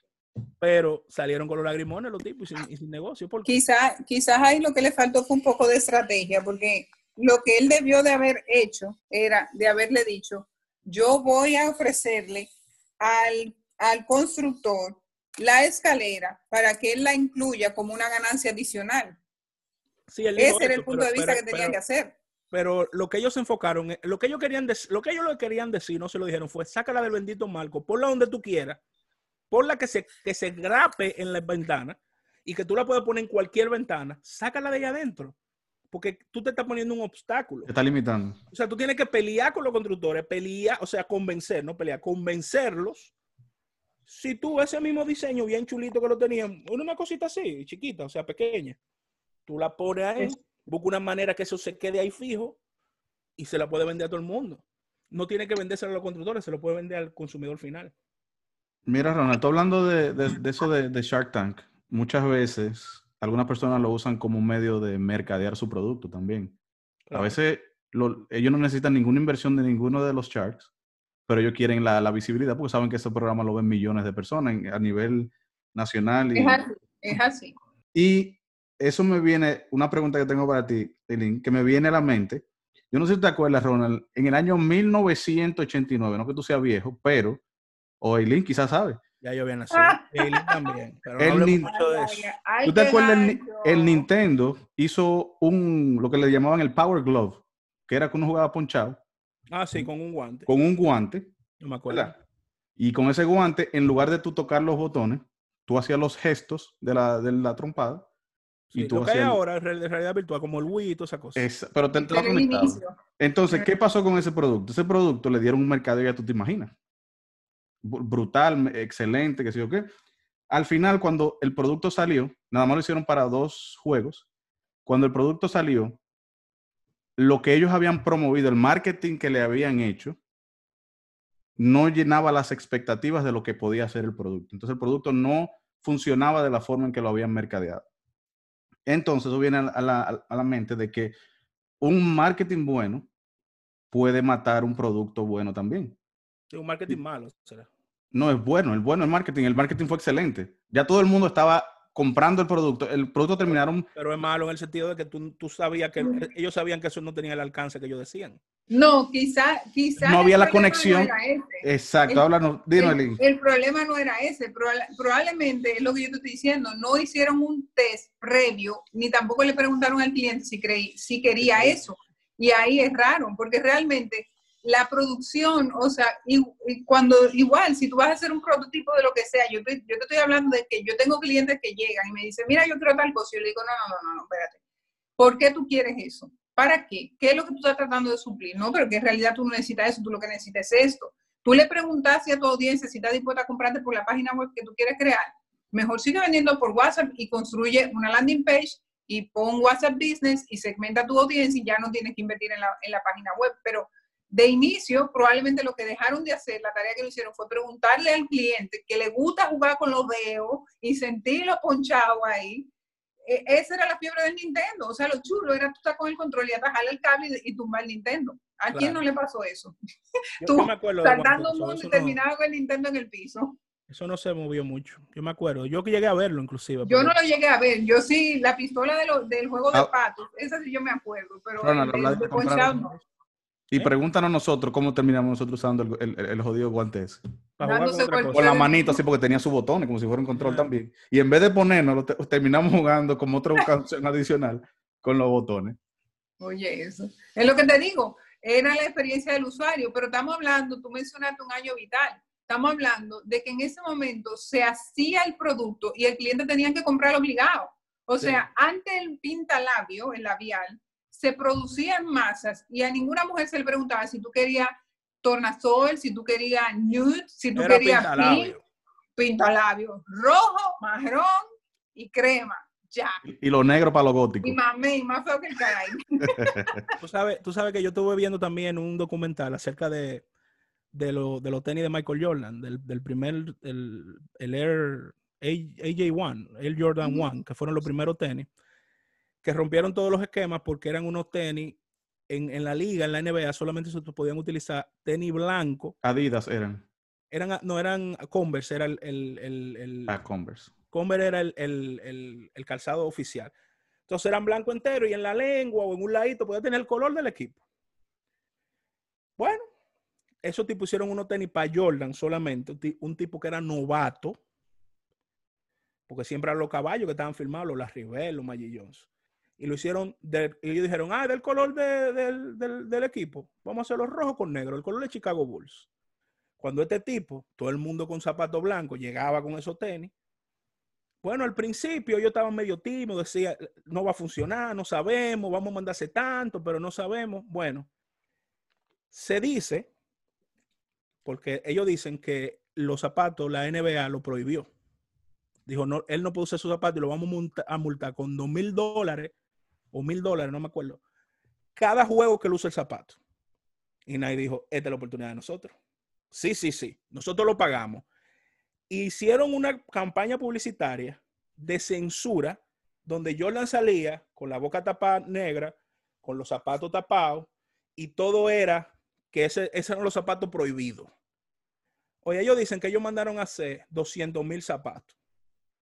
pero salieron con los lagrimones los tipos y sin, y sin negocio. ¿Por qué? Quizá, quizás ahí lo que le faltó fue un poco de estrategia, porque lo que él debió de haber hecho era de haberle dicho, yo voy a ofrecerle al, al constructor la escalera para que él la incluya como una ganancia adicional. Sí, Ese era el punto pero- de vista pero- que tenían pero- que hacer. Pero lo que ellos se enfocaron, en- lo que ellos querían decir, lo que ellos le querían decir, no se lo dijeron, fue sácala del bendito marco, ponla donde tú quieras, ponla que se, que se grape en las ventanas y que tú la puedas poner en cualquier ventana, sácala de allá adentro. Porque tú te estás poniendo un obstáculo. Te está limitando. O sea, tú tienes que pelear con los constructores, pelear, o sea, convencer, no pelear, convencerlos. Si tú ese mismo diseño bien chulito que lo tenían, una cosita así, chiquita, o sea, pequeña, tú la pones ahí, busca una manera que eso se quede ahí fijo y se la puede vender a todo el mundo. No tiene que vendérselo a los constructores, se lo puede vender al consumidor final. Mira, Ronald, tú hablando de, de- de eso de, de Shark Tank, muchas veces algunas personas lo usan como un medio de mercadear su producto también. A veces lo- ellos no necesitan ninguna inversión de ninguno de los Sharks, pero ellos quieren la, la visibilidad porque saben que ese programa lo ven millones de personas en- a nivel nacional. Y, Es así, es así. y eso me viene, una pregunta que tengo para ti, Eileen, que me viene a la mente. Yo no sé si te acuerdas, Ronald, en el año 1989, no que tú seas viejo, pero, o Eileen quizás sabe, Ya yo había nacido. Ah. Eileen también. Pero El mucho de eso. Ay, ¿Tú te acuerdas? El, Nintendo hizo un, lo que le llamaban el Power Glove, que era que uno jugaba ponchado Ah, sí, con un guante. con un guante, No me acuerdo. ¿verdad? Y con ese guante, en lugar de tú tocar los botones, tú hacías los gestos de la, de la trompada. Sí, y tú lo que hay hacías- ahora es realidad virtual, como el Wii y toda esa cosa. Es- pero te, te lo. Entonces, ¿qué pasó con ese producto? Ese producto le dieron un mercado ya tú te imaginas. Br- Brutal, excelente, que sé yo qué. Al final, cuando el producto salió, nada más lo hicieron para dos juegos. Cuando el producto salió, lo que ellos habían promovido, el marketing que le habían hecho, no llenaba las expectativas de lo que podía hacer el producto. Entonces, el producto no funcionaba de la forma en que lo habían mercadeado. Entonces, eso viene a la, a la mente de que un marketing bueno puede matar un producto bueno también. Un marketing malo. será. No es bueno, el bueno es marketing. El marketing fue excelente. Ya todo el mundo estaba comprando el producto. El producto terminaron. Pero es malo en el sentido de que tú, tú sabías que ellos sabían que eso no tenía el alcance que ellos decían. No, quizá, quizá. No el había la conexión. era ese. Exacto, El- háblanos. Dinos, el, el problema no era ese, proba- probablemente es lo que yo te estoy diciendo, no hicieron un test previo, ni tampoco le preguntaron al cliente si, creí, si quería eso. Y ahí erraron, porque realmente la producción, o sea, y, cuando igual, si tú vas a hacer un prototipo de lo que sea, yo te, yo te estoy hablando de que yo tengo clientes que llegan y me dicen, mira, yo quiero tal cosa, y yo le digo, no, no, no, no, no, espérate. ¿Por qué tú quieres eso? ¿Para qué? ¿Qué es lo que tú estás tratando de suplir? No, pero que en realidad tú no necesitas eso, tú lo que necesitas es esto. Tú le preguntaste a tu audiencia si está dispuesta a comprarte por la página web que tú quieres crear. Mejor sigue vendiendo por WhatsApp y construye una landing page y pon WhatsApp Business y segmenta tu audiencia y ya no tienes que invertir en la, en la página web. Pero de inicio, probablemente lo que dejaron de hacer, la tarea que lo hicieron fue preguntarle al cliente que le gusta jugar con los dedos y sentirlo ponchado ahí. E- esa era la fiebre del Nintendo. O sea, lo chulo era tú estar con el control y atajarle el cable y, y tumbar el Nintendo. ¿A quién Claro. no le pasó eso? Yo, Tú yo me acuerdo de Saltando un mundo y no- terminaba con el Nintendo en el piso. Eso no se movió mucho. Yo me acuerdo. Yo que llegué a verlo, inclusive. Yo no lo llegué a ver. Yo sí, la pistola de lo- del juego de Ah. patos, esa sí yo me acuerdo, pero el habla de, de de comprar ponchado no. Y ¿Eh? pregúntanos nosotros cómo terminamos nosotros usando el, el- el jodido guante ese. para jugar con la manito así, porque tenía sus botones, como si fuera un control Ah. también. Y en vez de ponernos, terminamos jugando como otra canción adicional con los botones. Oye, eso. Es lo que te digo, era la experiencia del usuario, pero estamos hablando, tú mencionaste un año vital, estamos hablando de que en ese momento se hacía el producto y el cliente tenía que comprar obligado. O Sí. sea, antes el pintalabio, el labial, se producían masas y a ninguna mujer se le preguntaba si tú querías tornasol, si tú querías nude, si tú Era querías pintalabio. pintalabio, rojo, marrón y crema. Ya. Y lo negro para los góticos. Y mamé, y más feo que el caray. Tú sabes, tú sabes que yo estuve viendo también un documental acerca de, de, lo- de los tenis de Michael Jordan, del, del primer, el, el Air A- AJ1, el Jordan Ujú. 1, que fueron los primeros tenis, que rompieron todos los esquemas porque eran unos tenis en, en la liga, en la NBA, solamente se podían utilizar tenis blanco Adidas eran. eran, no eran Converse, era el, el, el, el Ah, Converse. Converse era el, el- el- el calzado oficial. Entonces eran blanco entero y en la lengua o en un ladito podía tener el color del equipo. Bueno, esos tipos hicieron unos tenis para Jordan solamente, un, ti- un tipo que era novato, porque siempre eran los caballos que estaban firmados, los Larry Bird, los Magic Johnson. Y lo hicieron, y ellos dijeron, ah, del color de- del, del- equipo, vamos a hacerlo rojo con negro, el color de Chicago Bulls. Cuando este tipo, todo el mundo con zapatos blancos, llegaba con esos tenis, bueno, al principio yo estaba medio tímido, decía, no va a funcionar, no sabemos, vamos a mandarse tanto, pero no sabemos. Bueno, se dice, porque ellos dicen que los zapatos, la NBA lo prohibió. Dijo, no, él no puede usar sus zapatos y lo vamos a multar con dos mil dólares o mil dólares, no me acuerdo, cada juego que él use el zapato. Y nadie dijo, esta es la oportunidad de nosotros. Sí, sí, sí, nosotros lo pagamos hicieron una campaña publicitaria de censura donde Jordan salía con la boca tapada negra, con los zapatos tapados, y todo era que ese, esos eran los zapatos prohibidos. Oye, ellos dicen que ellos mandaron a hacer 200 mil zapatos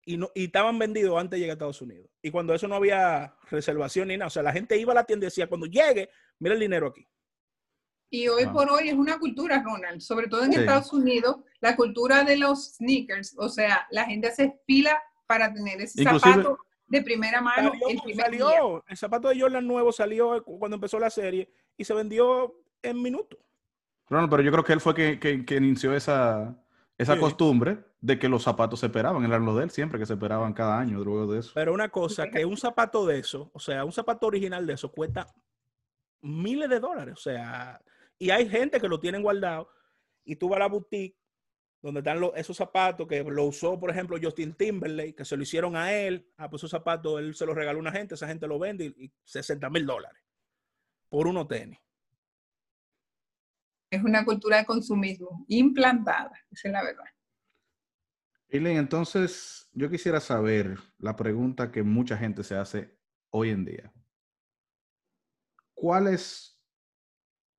y, no, y estaban vendidos antes de llegar a Estados Unidos. Y cuando eso no había reservación ni nada, o sea, la gente iba a la tienda y decía, cuando llegue, mira el dinero aquí. Y hoy Ah. por hoy es una cultura, Ronald, sobre todo en Sí. Estados Unidos, la cultura de los sneakers, o sea, la gente hace fila para tener ese Inclusive- zapato de primera mano Salió, el primer día. salió, el zapato de Jordan nuevo salió cuando empezó la serie y se vendió en minutos. Ronald, pero yo creo que él fue que, que- que inició esa, esa Sí. costumbre de que los zapatos se esperaban, eran los de él siempre, que se esperaban cada año luego de eso. Pero una cosa, que un zapato de eso, o sea, un zapato original de eso cuesta miles de dólares. O sea, y hay gente que lo tienen guardado y tú vas a la boutique donde están los- esos zapatos que lo usó, por ejemplo, Justin Timberlake, que se lo hicieron a él. Ah, pues esos zapatos él se los regaló a una gente, esa gente lo vende y, y 60 mil dólares por unos tenis. Es una cultura de consumismo implantada, esa es la verdad. Eileen, entonces yo quisiera saber la pregunta que mucha gente se hace hoy en día. ¿Cuál es,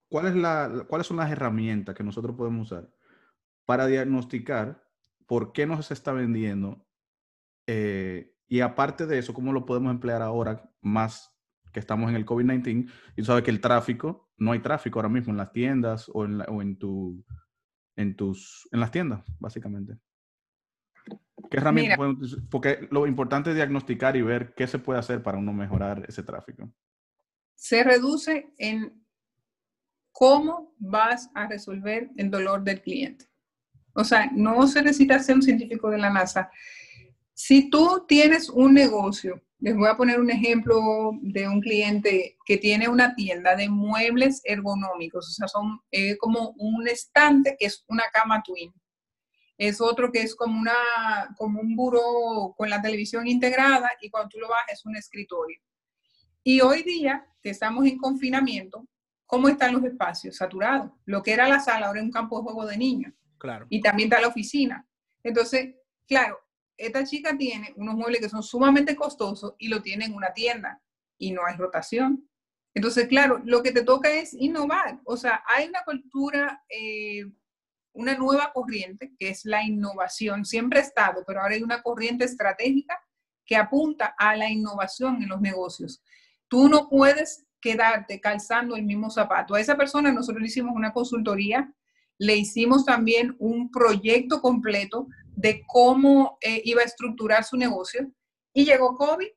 cuál es la, ¿Cuáles son las herramientas que nosotros podemos usar para diagnosticar por qué no se está vendiendo? Eh, y aparte de eso, ¿cómo lo podemos emplear ahora más que estamos en el COVID-19? Y tú sabes que el tráfico, no hay tráfico ahora mismo en las tiendas o en, la- o en, tu, en, tus, en las tiendas, básicamente. ¿Qué herramientas utilizar? Porque lo importante es diagnosticar y ver qué se puede hacer para uno mejorar ese tráfico. Se reduce en cómo vas a resolver el dolor del cliente. O sea, no se necesita ser un científico de la NASA. Si tú tienes un negocio, les voy a poner un ejemplo de un cliente que tiene una tienda de muebles ergonómicos, o sea, son eh, como un estante que es una cama twin. Es otro que es como, una, como un buró con la televisión integrada y cuando tú lo bajas es un escritorio. Y hoy día, que estamos en confinamiento, ¿cómo están los espacios? Saturados. Lo que era la sala ahora es un campo de juego de niños Claro. y también está la oficina. Entonces, claro, esta chica tiene unos muebles que son sumamente costosos y lo tiene en una tienda y no hay rotación. Entonces, claro, lo que te toca es innovar. O sea, hay una cultura, eh, una nueva corriente que es la innovación. Siempre ha estado, pero ahora hay una corriente estratégica que apunta a la innovación en los negocios. Tú no puedes quedarte calzando el mismo zapato. A esa persona nosotros le hicimos una consultoría le hicimos también un proyecto completo de cómo eh, iba a estructurar su negocio y llegó COVID.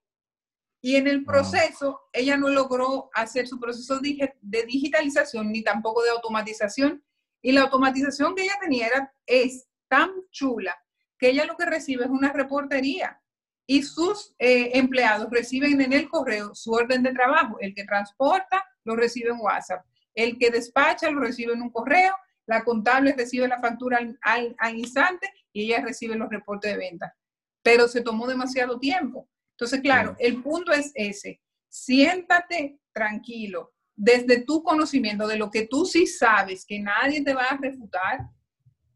Y en el proceso ella no logró hacer su proceso de, de digitalización ni tampoco de automatización. Y la automatización que ella tenía era, es tan chula que ella lo que recibe es una reportería. Y sus eh, empleados reciben en el correo su orden de trabajo. El que transporta lo recibe en WhatsApp, el que despacha lo recibe en un correo la contable recibe la factura al, al, al, instante y ella recibe los reportes de venta. Pero se tomó demasiado tiempo. Entonces, claro, el punto es ese. Siéntate tranquilo. Desde tu conocimiento de lo que tú sí sabes, que nadie te va a refutar,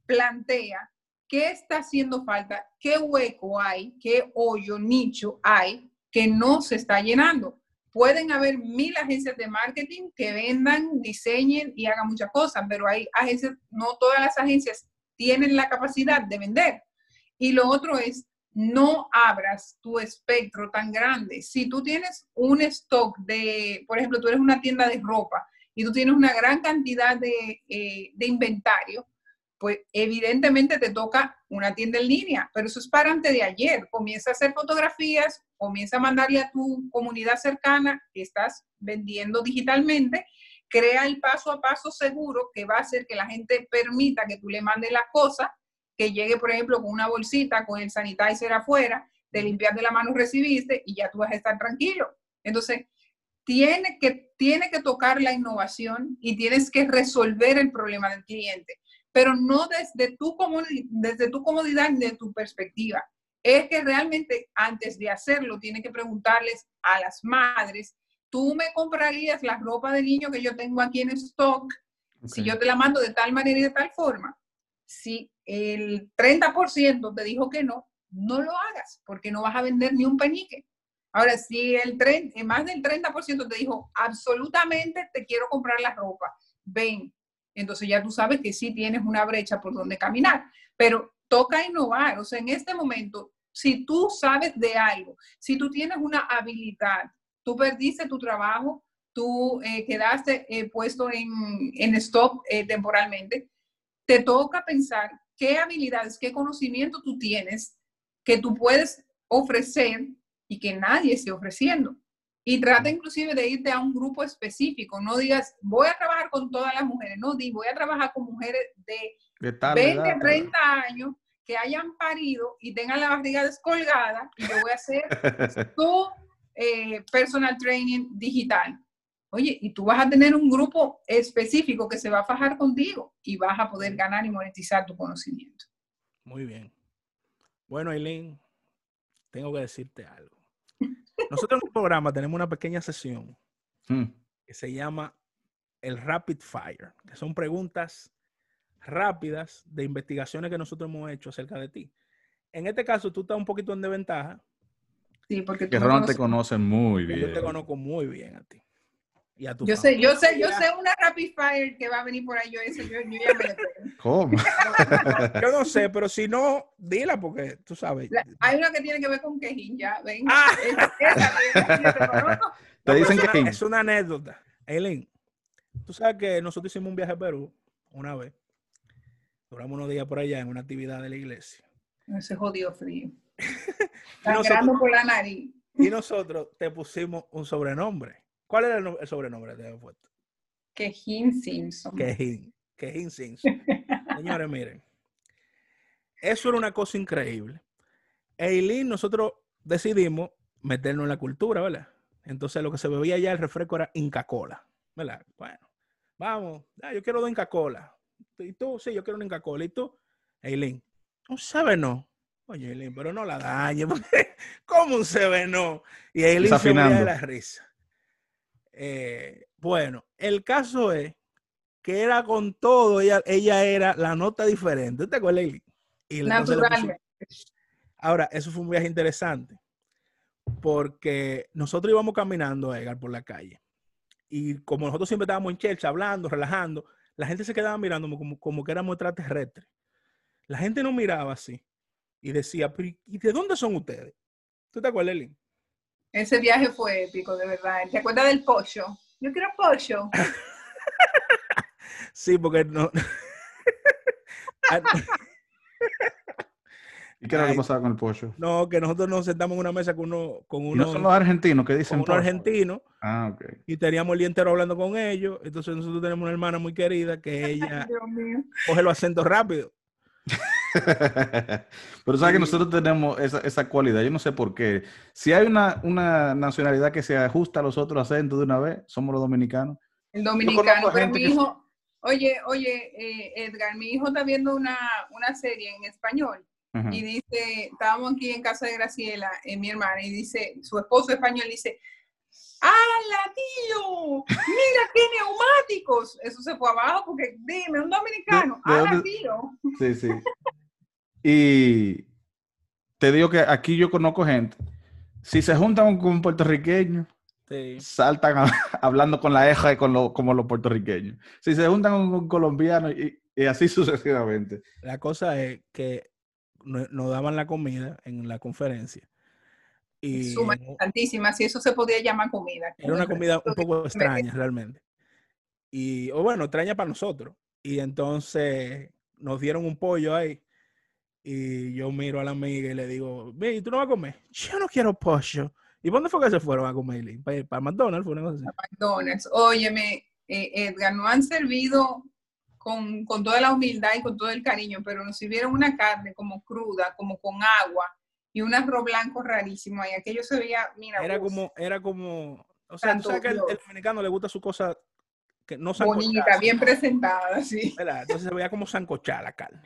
plantea qué está haciendo falta, qué hueco hay, qué hoyo, nicho hay que no se está llenando pueden haber mil agencias de marketing que vendan, diseñen y hagan muchas cosas, pero hay agencias, no todas las agencias tienen la capacidad de vender. Y lo otro es, no abras tu espectro tan grande. Si tú tienes un stock de, por ejemplo, tú eres una tienda de ropa y tú tienes una gran cantidad de, eh, de inventario, pues evidentemente te toca una tienda en línea, pero eso es para antes de ayer. Comienza a hacer fotografías, comienza a mandarle a tu comunidad cercana que estás vendiendo digitalmente, crea el paso a paso seguro que va a hacer que la gente permita que tú le mandes las cosas, que llegue, por ejemplo, con una bolsita, con el sanitizer afuera, de limpiar de la mano recibiste y ya tú vas a estar tranquilo. Entonces, tiene que, tiene que tocar la innovación y tienes que resolver el problema del cliente pero no desde tu, desde tu comodidad ni de tu perspectiva. Es que realmente antes de hacerlo, tiene que preguntarles a las madres, ¿tú me comprarías la ropa de niño que yo tengo aquí en stock si yo te la mando de tal manera y de tal forma? Si el 30% te dijo que no, no lo hagas porque no vas a vender ni un penique. Ahora, si el más del 30% te dijo, absolutamente te quiero comprar la ropa, ven, entonces ya tú sabes que sí tienes una brecha por donde caminar, pero toca innovar, o sea, en este momento, si tú sabes de algo, si tú tienes una habilidad, tú perdiste tu trabajo, tú eh, quedaste eh, puesto en, en stop eh, temporalmente, te toca pensar qué habilidades, qué conocimiento tú tienes que tú puedes ofrecer y que nadie esté ofreciendo. Y trata inclusive de irte a un grupo específico. No digas, voy a trabajar con todas las mujeres. No, di, voy a trabajar con mujeres de, 20, 30 años que hayan parido y tengan la barriga descolgada. Y yo voy a hacer tu eh, personal training digital. Oye, y tú vas a tener un grupo específico que se va a fajar contigo y vas a poder ganar y monetizar tu conocimiento. Muy bien. Bueno, Aileen, tengo que decirte algo. Nosotros en el programa tenemos una pequeña sesión hmm. que se llama el Rapid Fire, que son preguntas rápidas de investigaciones que nosotros hemos hecho acerca de ti. En este caso, tú estás un poquito en desventaja. Sí, porque tú Ron te conoce muy bien. Yo te conozco muy bien a ti. Y a tu yo sé, yo sé, yo sé una rapid fire que va a venir por ahí. Yo, ese, yo, yo ya me ¿Cómo? yo no sé, pero si no, dila porque tú sabes. hay una que tiene que ver con quejín, ya, ven. Ah. Te dicen que es una anécdota. Eileen, tú sabes que nosotros hicimos un viaje a Perú una vez. Duramos unos días por allá en una actividad de la iglesia. Ese jodido frío. nosotros, por la nariz. Y nosotros te pusimos un sobrenombre. ¿Cuál era el, sobrenombre que te habían puesto? Quejín Simpson. Quejín, Quejín Simpson. Señores, miren. Eso era una cosa increíble. Eileen, nosotros decidimos meternos en la cultura, ¿verdad? Entonces lo que se bebía allá el refresco era Inca Cola, ¿verdad? Bueno, vamos, yo quiero dos Inca Cola. ¿Y tú? Sí, yo quiero una Inca Cola. ¿Y tú? Eileen, un no. Oye, Eileen, pero no la dañe. ¿Cómo un no? Y Eileen se de la risa. Eh, bueno, el caso es que era con todo, ella, ella era la nota diferente. ¿Te acuerdas? Y Ahora, eso fue un viaje interesante, porque nosotros íbamos caminando, a Edgar, por la calle. Y como nosotros siempre estábamos en Chelsea, hablando, relajando, la gente se quedaba mirando como, como que éramos extraterrestres. La gente nos miraba así y decía, ¿y de dónde son ustedes? ¿Tú te acuerdas, Eli? Ese viaje fue épico, de verdad. ¿Te acuerdas del pollo? Yo quiero pollo. sí, porque no. ¿Y qué era lo que pasaba con el pollo? No, que nosotros nos sentamos en una mesa con uno. Con uno no son los argentinos que dicen con unos argentinos. Ah, ok. Y teníamos el día entero hablando con ellos. Entonces nosotros tenemos una hermana muy querida que ella coge los acentos rápido. Pero sabes que nosotros tenemos esa, esa, cualidad, yo no sé por qué. Si hay una, una, nacionalidad que se ajusta a los otros acentos de una vez, somos los dominicanos. El dominicano, pero mi hijo, oye, oye, eh, Edgar, mi hijo está viendo una, una serie en español y dice, estábamos aquí en casa de Graciela, en mi hermana, y dice, su esposo español dice, ¡Hala, tío! ¡Mira qué neumáticos! Eso se fue abajo porque, dime, un dominicano. ¡Hala, tío! Sí, sí. Y te digo que aquí yo conozco gente. Si se juntan con un puertorriqueño, saltan hablando con la eja y con lo, como los puertorriqueños. Si se juntan con un colombiano y, así sucesivamente. La cosa es que nos daban la comida en la conferencia. Y santísima, si eso se podía llamar comida. Era una comida un poco extraña realmente. Y, o bueno, extraña para nosotros. Y entonces nos dieron un pollo ahí. Y yo miro a la amiga y le digo, ¿y tú no vas a comer? Yo no quiero pollo. ¿Y dónde fue que se fueron a comer? ¿Para, para McDonald's? Fue una cosa así. Para McDonald's. Óyeme, eh, Edgar, no han servido con, con, toda la humildad y con todo el cariño, pero nos sirvieron una carne como cruda, como con agua y un arroz blanco rarísimo. Y aquello se veía, mira. Era como, era como, o sea, tú sabes que el, dominicano le gusta su cosa que no Bonita, bien presentada, sí. Entonces se veía como sancochada la carne.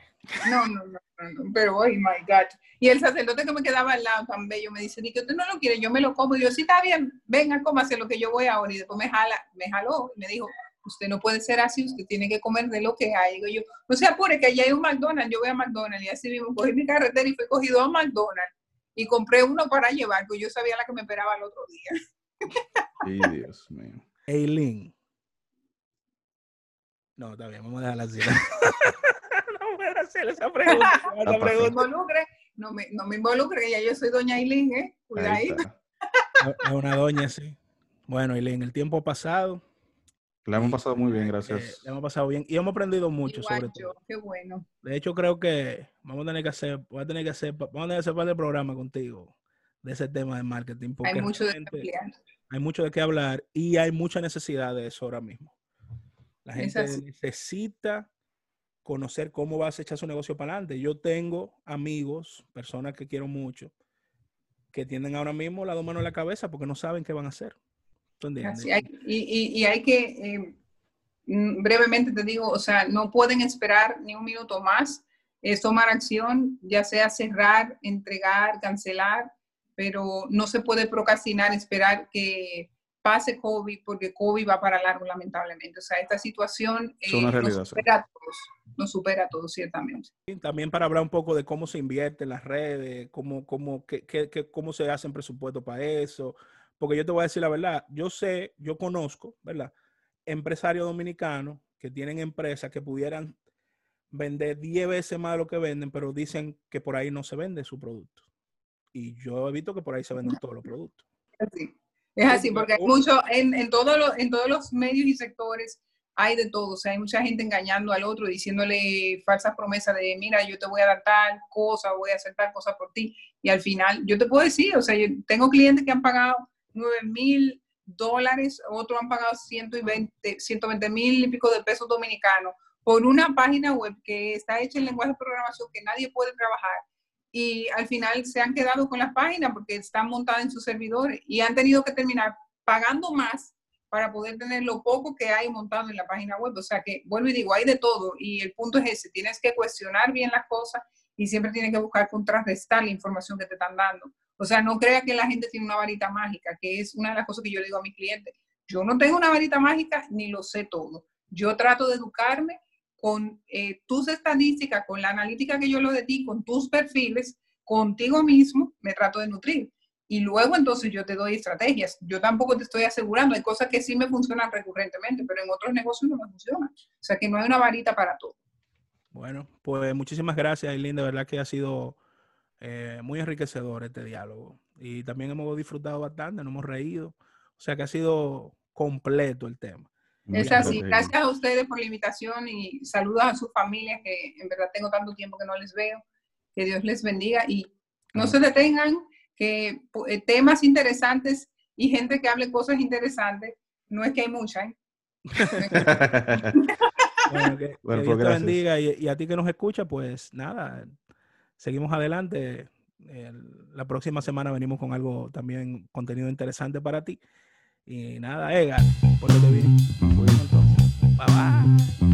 No, no, no, no, pero, oh my God. Y el sacerdote que me quedaba al lado tan bello me dice, ni que usted no lo quiere, yo me lo como. Y yo, sí, está bien, venga, cómase lo que yo voy ahora. Y después me jala, me jaló y me dijo, usted no puede ser así, usted tiene que comer de lo que hay. Digo yo, no se apure, que allá hay un McDonald's, yo voy a McDonald's. Y así mismo cogí mi carretera y fui cogido a McDonald's. Y compré uno para llevar, porque yo sabía la que me esperaba el otro día. Dios mío. Eileen. No, está bien, vamos a dejarla así. no voy a hacer esa pregunta. No, me involucre, no, me, no me involucre, ya yo soy doña Eileen, ¿eh? Cuidadito. Es una doña, sí. Bueno, Eileen, el tiempo pasado. La hemos pasado muy bien, gracias. Eh, la hemos pasado bien y hemos aprendido mucho sobre todo. Qué bueno. De hecho, creo que vamos a tener que hacer, voy a tener que hacer, vamos a tener que hacer parte de programa contigo de ese tema de marketing. Porque hay mucho de qué hablar. Hay mucho de qué hablar y hay mucha necesidad de eso ahora mismo. La gente necesita conocer cómo vas a echar su negocio para adelante. Yo tengo amigos, personas que quiero mucho, que tienen ahora mismo la dos manos en la cabeza porque no saben qué van a hacer. y, hay que, eh, mm, brevemente te digo, o sea, no pueden esperar ni un minuto más, es tomar acción, ya sea cerrar, entregar, cancelar, pero no se puede procrastinar, esperar que pase COVID, porque COVID va para largo, lamentablemente. O sea, esta situación eh, nos supera a todos, nos supera a todos, ciertamente. también para hablar un poco de cómo se invierte en las redes, cómo, cómo, qué, qué, cómo se hacen presupuestos para eso, porque yo te voy a decir la verdad, yo sé, yo conozco, ¿verdad? Empresarios dominicanos que tienen empresas que pudieran vender 10 veces más de lo que venden, pero dicen que por ahí no se vende su producto. Y yo he visto que por ahí se venden todos los productos. Sí. Es así, porque hay mucho, en, en, todo en todos los medios y sectores hay de todo. O sea, hay mucha gente engañando al otro, diciéndole falsas promesas de, mira, yo te voy a dar tal cosa, voy a hacer tal cosa por ti. Y al final, yo te puedo decir, o sea, yo tengo clientes que han pagado 9 mil dólares, otros han pagado 120, 120 mil y pico de pesos dominicanos por una página web que está hecha en lenguaje de programación que nadie puede trabajar y al final se han quedado con las páginas porque están montadas en sus servidores y han tenido que terminar pagando más para poder tener lo poco que hay montado en la página web. O sea que, vuelvo y digo, hay de todo y el punto es ese, tienes que cuestionar bien las cosas y siempre tienes que buscar contrarrestar la información que te están dando. O sea, no crea que la gente tiene una varita mágica, que es una de las cosas que yo le digo a mis clientes. Yo no tengo una varita mágica ni lo sé todo. Yo trato de educarme con eh, tus estadísticas, con la analítica que yo lo de con tus perfiles, contigo mismo, me trato de nutrir. Y luego entonces yo te doy estrategias. Yo tampoco te estoy asegurando, hay cosas que sí me funcionan recurrentemente, pero en otros negocios no me funcionan. O sea que no hay una varita para todo. Bueno, pues muchísimas gracias, Eileen. De verdad que ha sido eh, muy enriquecedor este diálogo. Y también hemos disfrutado bastante, nos hemos reído. O sea que ha sido completo el tema. Es así. Gracias a ustedes por la invitación y saludos a sus familias que en verdad tengo tanto tiempo que no les veo. Que Dios les bendiga y no se detengan, que eh, temas interesantes y gente que hable cosas interesantes, no es que hay mucha. ¿eh? bueno, que, pues Dios te bendiga y, a ti que nos escucha, pues nada, seguimos adelante. la próxima semana venimos con algo también, contenido interesante para ti. Y nada, Edgar, por lo que viene. Bye bye.